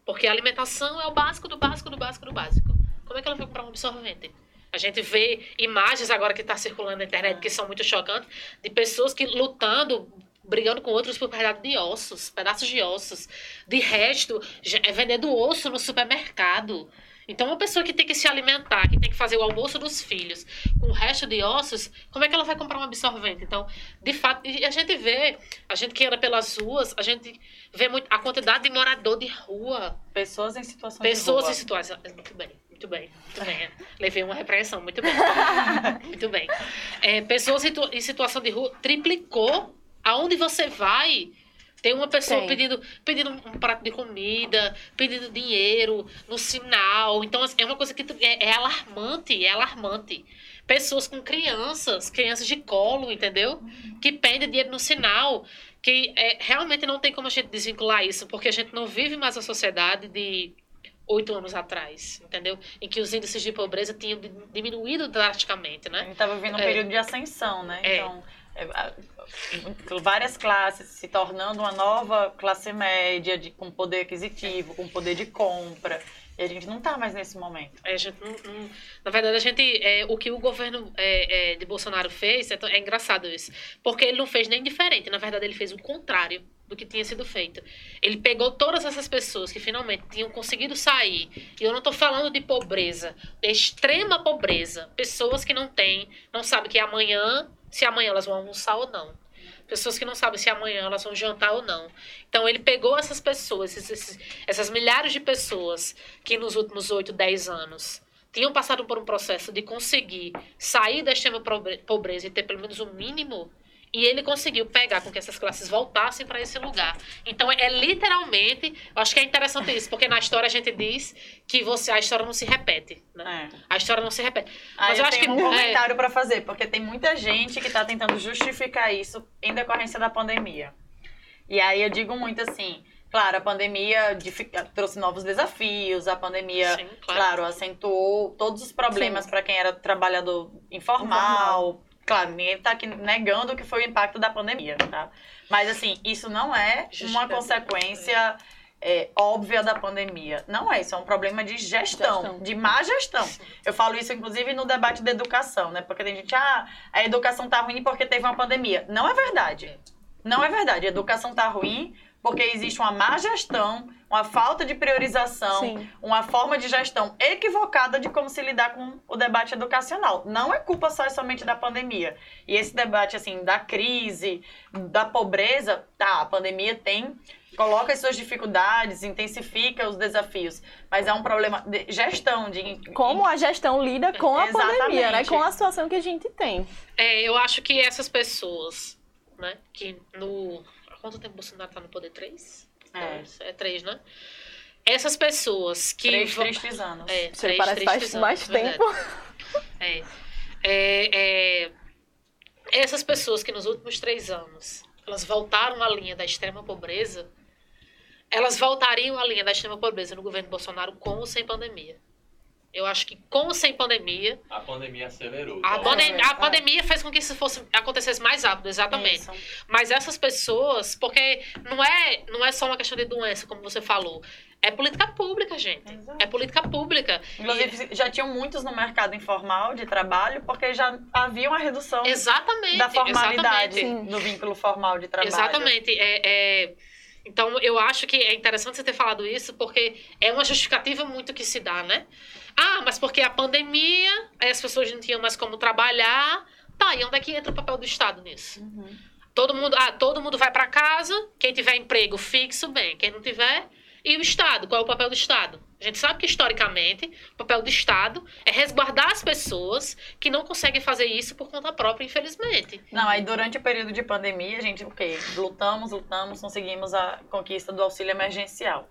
porque a alimentação é o básico do básico do básico do básico. Como é que ela vai comprar um absorvente? A gente vê imagens agora que está circulando na internet que são muito chocantes de pessoas que lutando, brigando com outros por pedaços de ossos, pedaços de ossos, de resto, é vendendo osso no supermercado. Então, uma pessoa que tem que se alimentar, que tem que fazer o almoço dos filhos com o resto de ossos, como é que ela vai comprar um absorvente? Então, de fato, e a gente vê, a gente que anda pelas ruas, a gente vê muito, a quantidade de morador de rua, Pessoas em situação Pessoas de em rua. situação. Muito bem, muito bem, muito bem. *laughs* Levei uma repreensão, muito bem. *laughs* muito bem. É, pessoas em em situação de rua triplicou. Aonde você vai, tem uma pessoa pedindo, pedindo um prato de comida, pedindo dinheiro no sinal. Então, assim, é uma coisa que é, é alarmante, é alarmante. Pessoas com crianças, crianças de colo, entendeu? Que pedem dinheiro no sinal. Que é, realmente não tem como a gente desvincular isso, porque a gente não vive mais a sociedade de oito anos atrás, entendeu? Em que os índices de pobreza tinham di- diminuído drasticamente, A né? gente estava vivendo um É. período de ascensão, né? É. Então, é, a- várias classes se tornando uma nova classe média de, com poder aquisitivo, com poder de compra. E a gente não está mais nesse momento. É, não- não- na verdade, a gente, é, o que o governo é, é, de Bolsonaro fez, é, é engraçado isso, porque ele não fez nem diferente, na verdade ele fez o contrário do que tinha sido feito. Ele pegou todas essas pessoas que finalmente tinham conseguido sair, e eu não estou falando de pobreza, de extrema pobreza, pessoas que não têm, não sabem que amanhã, se amanhã elas vão almoçar ou não. Pessoas que não sabem se amanhã elas vão jantar ou não. Então ele pegou essas pessoas, esses- essas milhares de pessoas que nos últimos 8, 10 anos tinham passado por um processo de conseguir sair da extrema pobre- pobreza e ter pelo menos o mínimo, e ele conseguiu pegar com que essas classes voltassem para esse lugar. Então é literalmente, eu acho que é interessante isso, porque na história a gente diz que você a história não se repete, né? É. A história não se repete. Aí Mas eu, eu acho tenho que- um é. comentário para fazer, porque tem muita gente que está tentando justificar isso em decorrência da pandemia. E aí eu digo muito assim, claro, a pandemia trouxe novos desafios, a pandemia, Sim, claro. claro. acentuou todos os problemas para quem era trabalhador informal. Claro, ninguém está aqui negando que foi o impacto da pandemia, tá? Mas assim, isso não é uma consequência é, óbvia da pandemia. Não é, isso é um problema de gestão, Gestão. de má gestão. Eu falo isso, inclusive, no debate da educação, né? Porque tem gente, ah, a educação tá ruim porque teve uma pandemia. Não é verdade. Não é verdade. A educação tá ruim porque existe uma má gestão, uma falta de priorização, Sim. uma forma de gestão equivocada de como se lidar com o debate educacional. Não é culpa só e somente da pandemia. E esse debate, assim, da crise, da pobreza, tá, a pandemia tem coloca as suas dificuldades, intensifica os desafios, mas é um problema de gestão, de Como a gestão lida com a pandemia, né? Exatamente. Com a situação que a gente tem. É, eu acho que essas pessoas, né, que no. Há quanto tempo o Bolsonaro tá no poder? Três? É. Dois? É três, né? Essas pessoas que. três vão- tristes anos. É, Você três, parece três, faz três mais tempo. *laughs* É. É, é, essas pessoas que nos últimos três anos elas voltaram à linha da extrema pobreza, elas voltariam à linha da extrema pobreza no governo Bolsonaro com ou sem pandemia. Eu acho que com ou sem pandemia, A pandemia acelerou. a, Então, pandem- é, a é. pandemia fez com que isso fosse, acontecesse mais rápido, exatamente. Isso. Mas essas pessoas, porque não é, não é só uma questão de doença, como você falou, é política pública, gente. Exato. É política pública. Inclusive, já tinham muitos no mercado informal de trabalho, porque já havia uma redução Exatamente. da formalidade exatamente. do vínculo formal de trabalho. Exatamente. É, é- Então, eu acho que é interessante você ter falado isso, porque é uma justificativa muito que se dá, né? Ah, mas porque a pandemia, aí as pessoas não tinham mais como trabalhar. Tá, e onde é que entra o papel do Estado nisso? Uhum. Todo mundo, ah, todo mundo vai para casa, quem tiver emprego fixo, bem, quem não tiver, e o Estado, qual é o papel do Estado? A gente sabe que historicamente o papel do Estado é resguardar as pessoas que não conseguem fazer isso por conta própria, infelizmente. Não, aí durante o período de pandemia, a gente, o quê? Lutamos, lutamos, conseguimos a conquista do auxílio emergencial.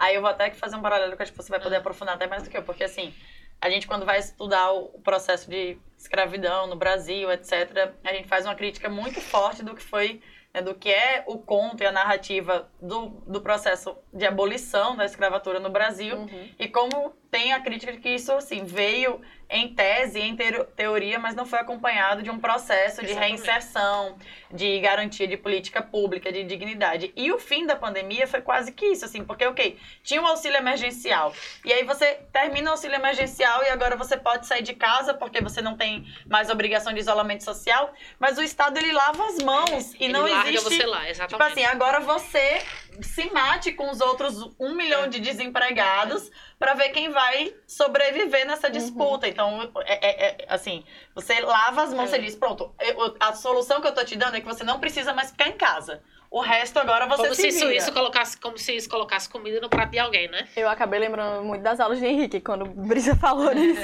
Aí eu vou até que fazer um paralelo que acho que você vai poder aprofundar até mais do que eu, porque assim, a gente quando vai estudar o o processo de escravidão no Brasil, etc., a gente faz uma crítica muito forte do que foi, né, do que é o conto e a narrativa do, do processo de abolição da escravatura no Brasil, Uhum. e como tem a crítica de que isso assim veio em tese, em teo- teoria, mas não foi acompanhado de um processo de Exatamente. reinserção, de garantia de política pública, de dignidade. E o fim da pandemia foi quase que isso, assim, porque, ok, tinha um auxílio emergencial. E aí você termina o auxílio emergencial e agora você pode sair de casa porque você não tem mais obrigação de isolamento social, mas o Estado ele lava as mãos e Ele não existe. você lá, Tipo exatamente. assim, agora você se mate com os outros um milhão de desempregados pra ver quem vai sobreviver nessa Uhum. disputa. Então, é, é- é, assim, você lava as mãos É. e diz, pronto, eu- a solução que eu tô te dando é que você não precisa mais ficar em casa. O resto agora você como se se isso, vira. isso colocasse, como se isso colocasse comida no prato de alguém, né? Eu acabei lembrando muito das aulas de Henrique, quando o Brisa falou nisso.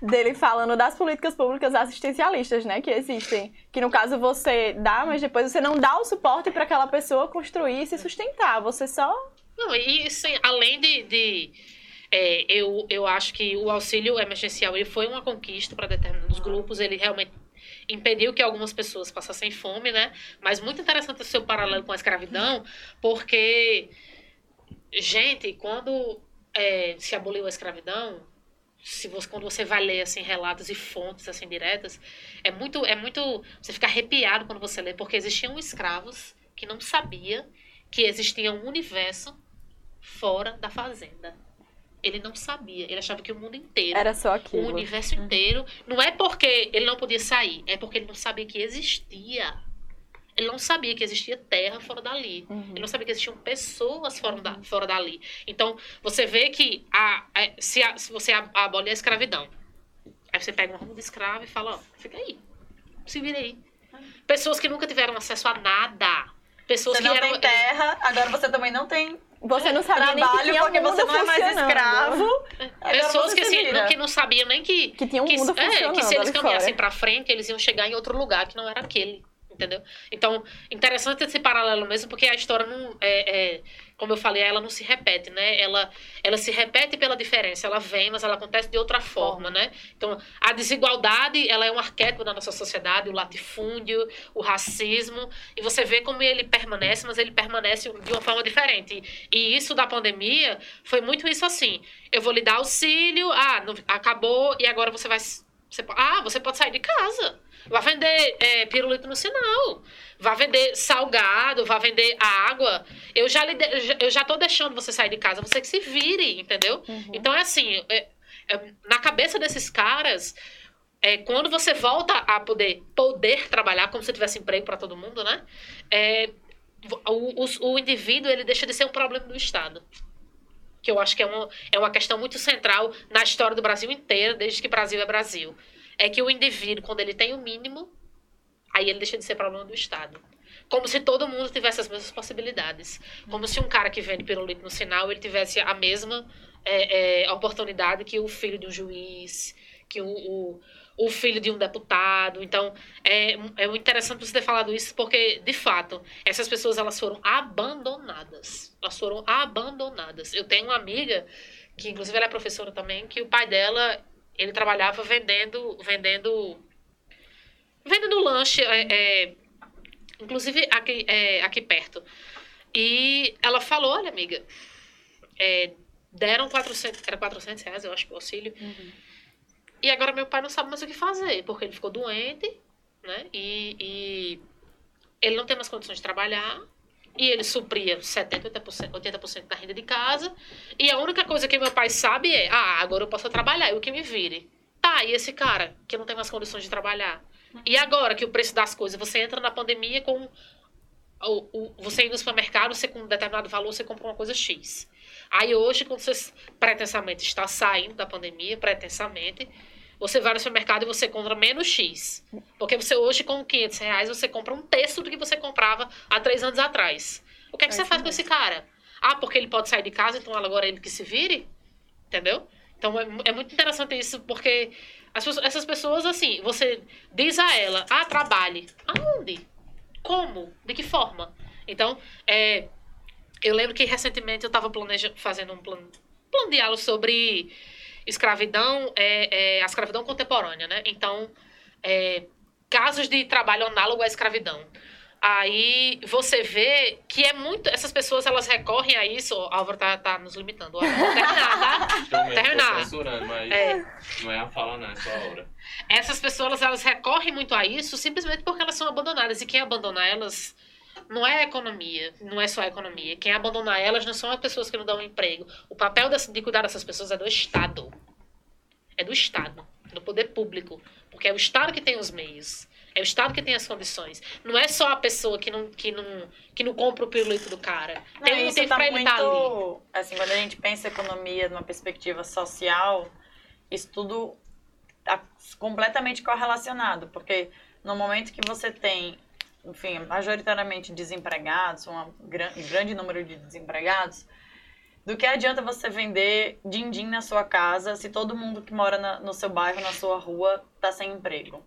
dele falando das políticas públicas assistencialistas, né? Que existem. Que no caso você dá, mas depois você não dá o suporte para aquela pessoa construir e se sustentar. Você só. Não, e assim, além de. de é, eu, eu acho que o auxílio emergencial ele foi uma conquista para determinados grupos, ele realmente impediu que algumas pessoas passassem fome, né? Mas muito interessante o seu paralelo com a escravidão, porque, gente, quando é, se aboliu a escravidão, se você, quando você vai ler assim relatos e fontes assim diretas, é muito é muito você fica arrepiado quando você lê, porque existiam escravos que não sabia que existia um universo fora da fazenda. Ele não sabia, ele achava que o mundo inteiro, Era só o aquilo. universo inteiro, não é porque ele não podia sair, é porque ele não sabia que existia. Ele não sabia que existia terra fora dali. Uhum. Ele não sabia que existiam pessoas fora, da, fora dali. Então, você vê que a, a- se, a- se você ab- abole a escravidão, aí você pega um ramo de escravo e fala, ó, fica aí, se vira aí. Pessoas que nunca tiveram acesso a nada. Pessoas Você que não eram... tem terra, agora você também não tem Você não sabia nem que trabalho tinha porque mundo você não é mais escravo. Agora Pessoas que, se assim, não, que não sabiam nem que... Que tinha um que, mundo é, funcionando que se eles caminhassem fora. pra frente, eles iam chegar em outro lugar que não era aquele. Entendeu? Então, interessante esse paralelo mesmo, porque a história não. É, é, como eu falei, ela não se repete, né? Ela, ela se repete pela diferença, ela vem, mas ela acontece de outra forma, né? Então, a desigualdade, ela é um arquétipo da nossa sociedade, o latifúndio, o racismo, e você vê como ele permanece, mas ele permanece de uma forma diferente. E isso da pandemia foi muito isso assim. Eu vou lhe dar auxílio, ah, não- acabou, e agora você vai. Você, ah, você pode sair de casa. Vai vender é, pirulito no sinal. Vai vender salgado, vai vender água. Eu já, lhe eu já- eu já tô deixando você sair de casa. Você que se vire, entendeu? Uhum. Então é assim, é- é- na cabeça desses caras, é, quando você volta a poder, poder trabalhar, como se tivesse emprego para todo mundo, né? É, o, o, o indivíduo ele deixa de ser um problema do Estado. Que eu acho que é uma, é uma questão muito central na história do Brasil inteira, desde que Brasil é Brasil. É que o indivíduo, quando ele tem o mínimo, aí ele deixa de ser problema do Estado. Como se todo mundo tivesse as mesmas possibilidades. Como se um cara que vende pirulito no sinal, ele tivesse a mesma é, é, oportunidade que o filho de um juiz, que o, o, o filho de um deputado. Então, é, é interessante você ter falado isso, porque, de fato, essas pessoas elas foram abandonadas. Elas foram abandonadas. Eu tenho uma amiga, que inclusive ela é professora também, que o pai dela, ele trabalhava vendendo, vendendo, vendendo lanche, é, é, inclusive aqui, é, aqui perto. E ela falou, olha, amiga, é, deram 400, era 400 reais, eu acho, o auxílio. Uhum. E agora meu pai não sabe mais o que fazer, porque ele ficou doente, né? E, e ele não tem mais condições de trabalhar. E ele supria 70%, 80%, 80 da renda de casa. E a única coisa que meu pai sabe é: ah, agora eu posso trabalhar, eu que me vire. Tá, e esse cara que não tem mais condições de trabalhar? E agora que o preço das coisas, você entra na pandemia com. O, o, você ir no supermercado, você com um determinado valor, você compra uma coisa X. Aí hoje, quando você pretensamente está saindo da pandemia, pretensamente, você vai no supermercado e você compra menos X. Porque você hoje, com 500 reais, você compra um terço do que você comprava há três anos atrás. O que, é que É você faz com esse cara? Ah, porque ele pode sair de casa, então agora é ele que se vire? Entendeu? Então é, é muito interessante isso, porque as essas pessoas, assim, você diz a ela, ah, trabalhe. Aonde? Como? De que forma? Então, é, eu lembro que recentemente eu estava fazendo um plano, plano de aula sobre escravidão, é, é, a escravidão contemporânea, né? Então, é, casos de trabalho análogo à escravidão. Aí você vê que é muito. Essas pessoas elas recorrem a isso. Ó, Álvaro tá, tá nos limitando. Vou terminar, tá? *laughs* Mesmo, Terminar. censurando, mas É. não é a fala, não, é só a hora. essas pessoas elas recorrem muito a isso simplesmente porque elas são abandonadas e quem abandona elas não é a economia, não é só a economia. Quem abandona elas não são as pessoas que não dão emprego. O papel de cuidar dessas pessoas é do Estado. É do Estado, do poder público, porque é o Estado que tem os meios. É o Estado que tem as condições. Não é só a pessoa que não, que não, que não compra o pirulito do cara. Tem Não, um isso motivo tá pra ele estar ali. assim, quando a gente pensa economia numa perspectiva social, isso tudo tá completamente correlacionado, porque no momento que você tem, enfim, majoritariamente desempregados, um gran- grande número de desempregados, do que adianta você vender din-din na sua casa se todo mundo que mora na- no seu bairro, na sua rua, está sem emprego?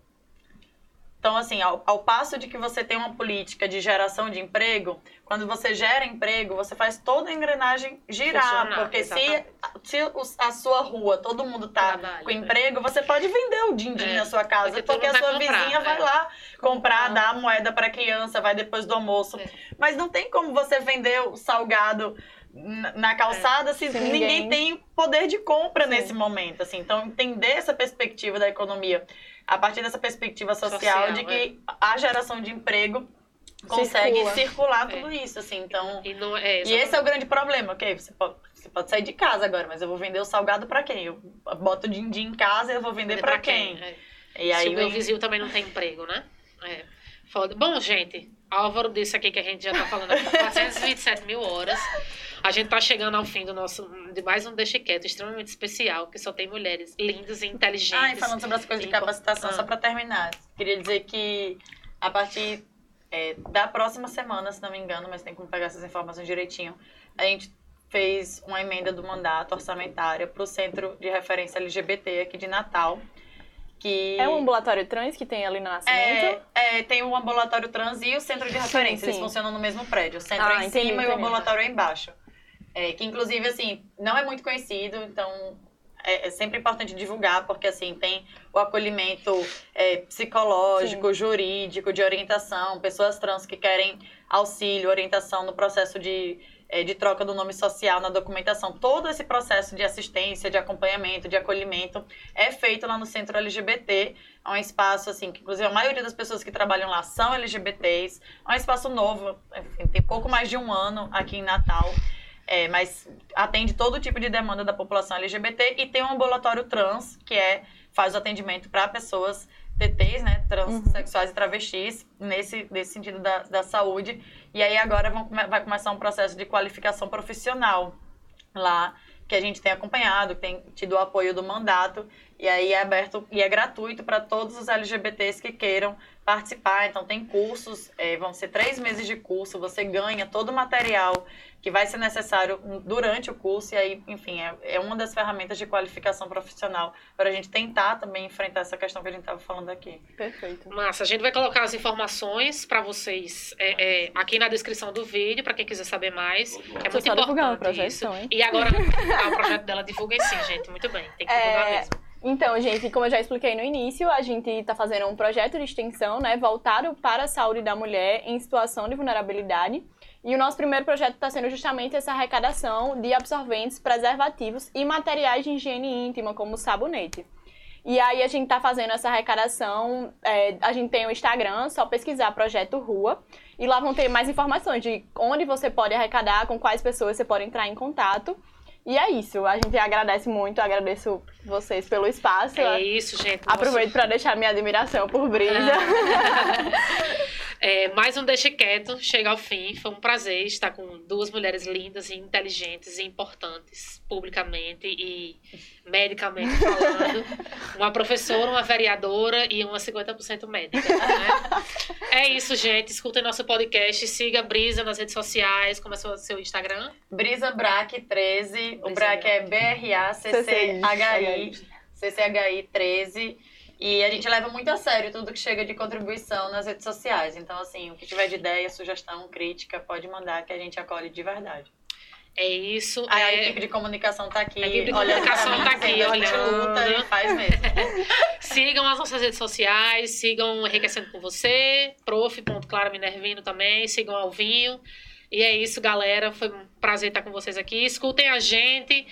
Então, assim, ao, ao passo de que você tem uma política de geração de emprego, quando você gera emprego, você faz toda a engrenagem girar. Funcionar, porque se, exatamente. se a sua rua, todo mundo tá Trabalho, com é. emprego, você pode vender o din-din É, na sua casa, porque porque, a sua vai comprar, vizinha vai é. lá comprar, Comprar. dar a moeda para a criança, vai depois do almoço. É. Mas não tem como você vender o salgado na na calçada se Se ninguém ninguém- tem poder de compra Sim. nesse momento, assim. Então, entender essa perspectiva da economia a partir dessa perspectiva social, Social, de que a geração de emprego consegue Circula. circular É. tudo isso, assim. Então, E, não, é, e esse é o grande problema, ok? Você pode, você pode sair de casa agora, mas eu vou vender o salgado pra quem? Eu boto o din-din em casa e eu vou vender pra quem? É. E aí Se o meu vizinho também não tem emprego, né? É. Foda. Bom, gente, Álvaro disse aqui que a gente já tá falando há *laughs* 427 mil horas. A gente tá chegando ao fim do nosso, de mais um Deixa Quieto, extremamente especial, que só tem mulheres lindas e inteligentes. Ah, e falando sobre as coisas de Sim, capacitação, ah. só pra terminar, queria dizer que a partir é, da próxima semana, se não me engano, mas tem como pegar essas informações direitinho, a gente fez uma emenda do mandato orçamentária para o Centro de Referência LGBT aqui de Natal, que É um ambulatório trans que tem ali no Nascimento? é, é, tem o ambulatório trans e o centro de referência. Eles sim. funcionam no mesmo prédio. O centro Ah, é em entendi, cima e o entendi. ambulatório é embaixo. É, que inclusive, assim, não é muito conhecido, então é, é sempre importante divulgar, porque assim, tem o acolhimento é, psicológico, jurídico, de orientação, pessoas trans que querem auxílio, orientação no processo de, é, de troca do nome social, na documentação. Todo esse processo de assistência, de acompanhamento, de acolhimento é feito lá no Centro LGBT. É um espaço, assim, que inclusive a maioria das pessoas que trabalham lá são LGBTs. É um espaço novo, enfim, tem pouco mais de um ano aqui em Natal. É, mas atende todo tipo de demanda da população LGBT e tem um ambulatório trans, que é faz o atendimento para pessoas TTs, né, transexuais e travestis, nesse, nesse sentido da, da saúde. E aí agora vão, vai começar um processo de qualificação profissional lá, que a gente tem acompanhado, tem tido o apoio do mandato, e aí é aberto e é gratuito para todos os LGBTs que queiram participar. Então, tem cursos, é, vão ser três meses de curso, você ganha todo o material que vai ser necessário durante o curso, e aí, enfim, é, é uma das ferramentas de qualificação profissional para a gente tentar também enfrentar essa questão que a gente estava falando aqui. Perfeito. Massa, a gente vai colocar as informações para vocês é, é, aqui na descrição do vídeo, para quem quiser saber mais. É muito só divulgando o importante projeto, isso. hein? E agora, ah, *laughs* o projeto dela divulguem sim, gente. Muito bem, tem que divulgar É, mesmo. Então, gente, como eu já expliquei no início, a gente está fazendo um projeto de extensão, né, voltado para a saúde da mulher em situação de vulnerabilidade. E o nosso primeiro projeto está sendo justamente essa arrecadação de absorventes, preservativos e materiais de higiene íntima, como sabonete. E aí a gente está fazendo essa arrecadação, é, a gente tem o Instagram, só pesquisar Projeto Rua, e lá vão ter mais informações de onde você pode arrecadar, com quais pessoas você pode entrar em contato. E é isso, a gente agradece muito, agradeço vocês pelo espaço. É isso, gente. Aproveito para deixar minha admiração por Brisa. *laughs* É, mais um Deixa Quieto chega ao fim. Foi um prazer estar com duas mulheres lindas e inteligentes e importantes, publicamente e medicamente falando. *laughs* Uma professora, uma vereadora e uma 50% médica. Né? É isso, gente. Escutem nosso podcast. Siga a Brisa nas redes sociais. Como é o seu Instagram? Brisa Brac 13, o Brac é B-R-A-C-C-H-I, CCHI 13. E a gente leva muito a sério tudo que chega de contribuição nas redes sociais. Então, assim, o que tiver de ideia, sugestão, crítica, pode mandar que a gente acolhe de verdade. É isso. Aí a é... equipe de comunicação tá aqui. A equipe de pra comunicação mim, tá aqui, a olhando. luta e faz mesmo. *laughs* Sigam as nossas redes sociais, sigam Enriquecendo com Você, prof.clara Minervino também, sigam Alvinho. E é isso, galera. Foi um prazer estar com vocês aqui. Escutem a gente,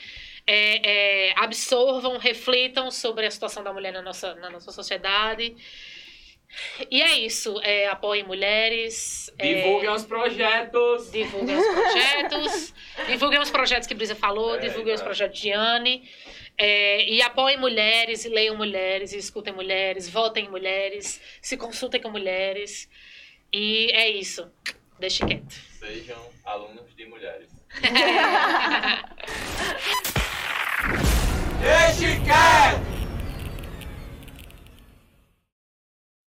é, é, absorvam, reflitam sobre a situação da mulher na nossa, na nossa sociedade. E é isso. É, apoiem mulheres. é, Divulguem os projetos. Divulguem os projetos. *laughs* divulguem os projetos que Brisa falou. É, divulguem os é. projetos de Anne. É, e apoiem mulheres, e leiam mulheres, e escutem mulheres, votem em mulheres, se consultem com mulheres. E é isso. Deixe quieto. Sejam alunos de mulheres. *laughs* Deixe quieto!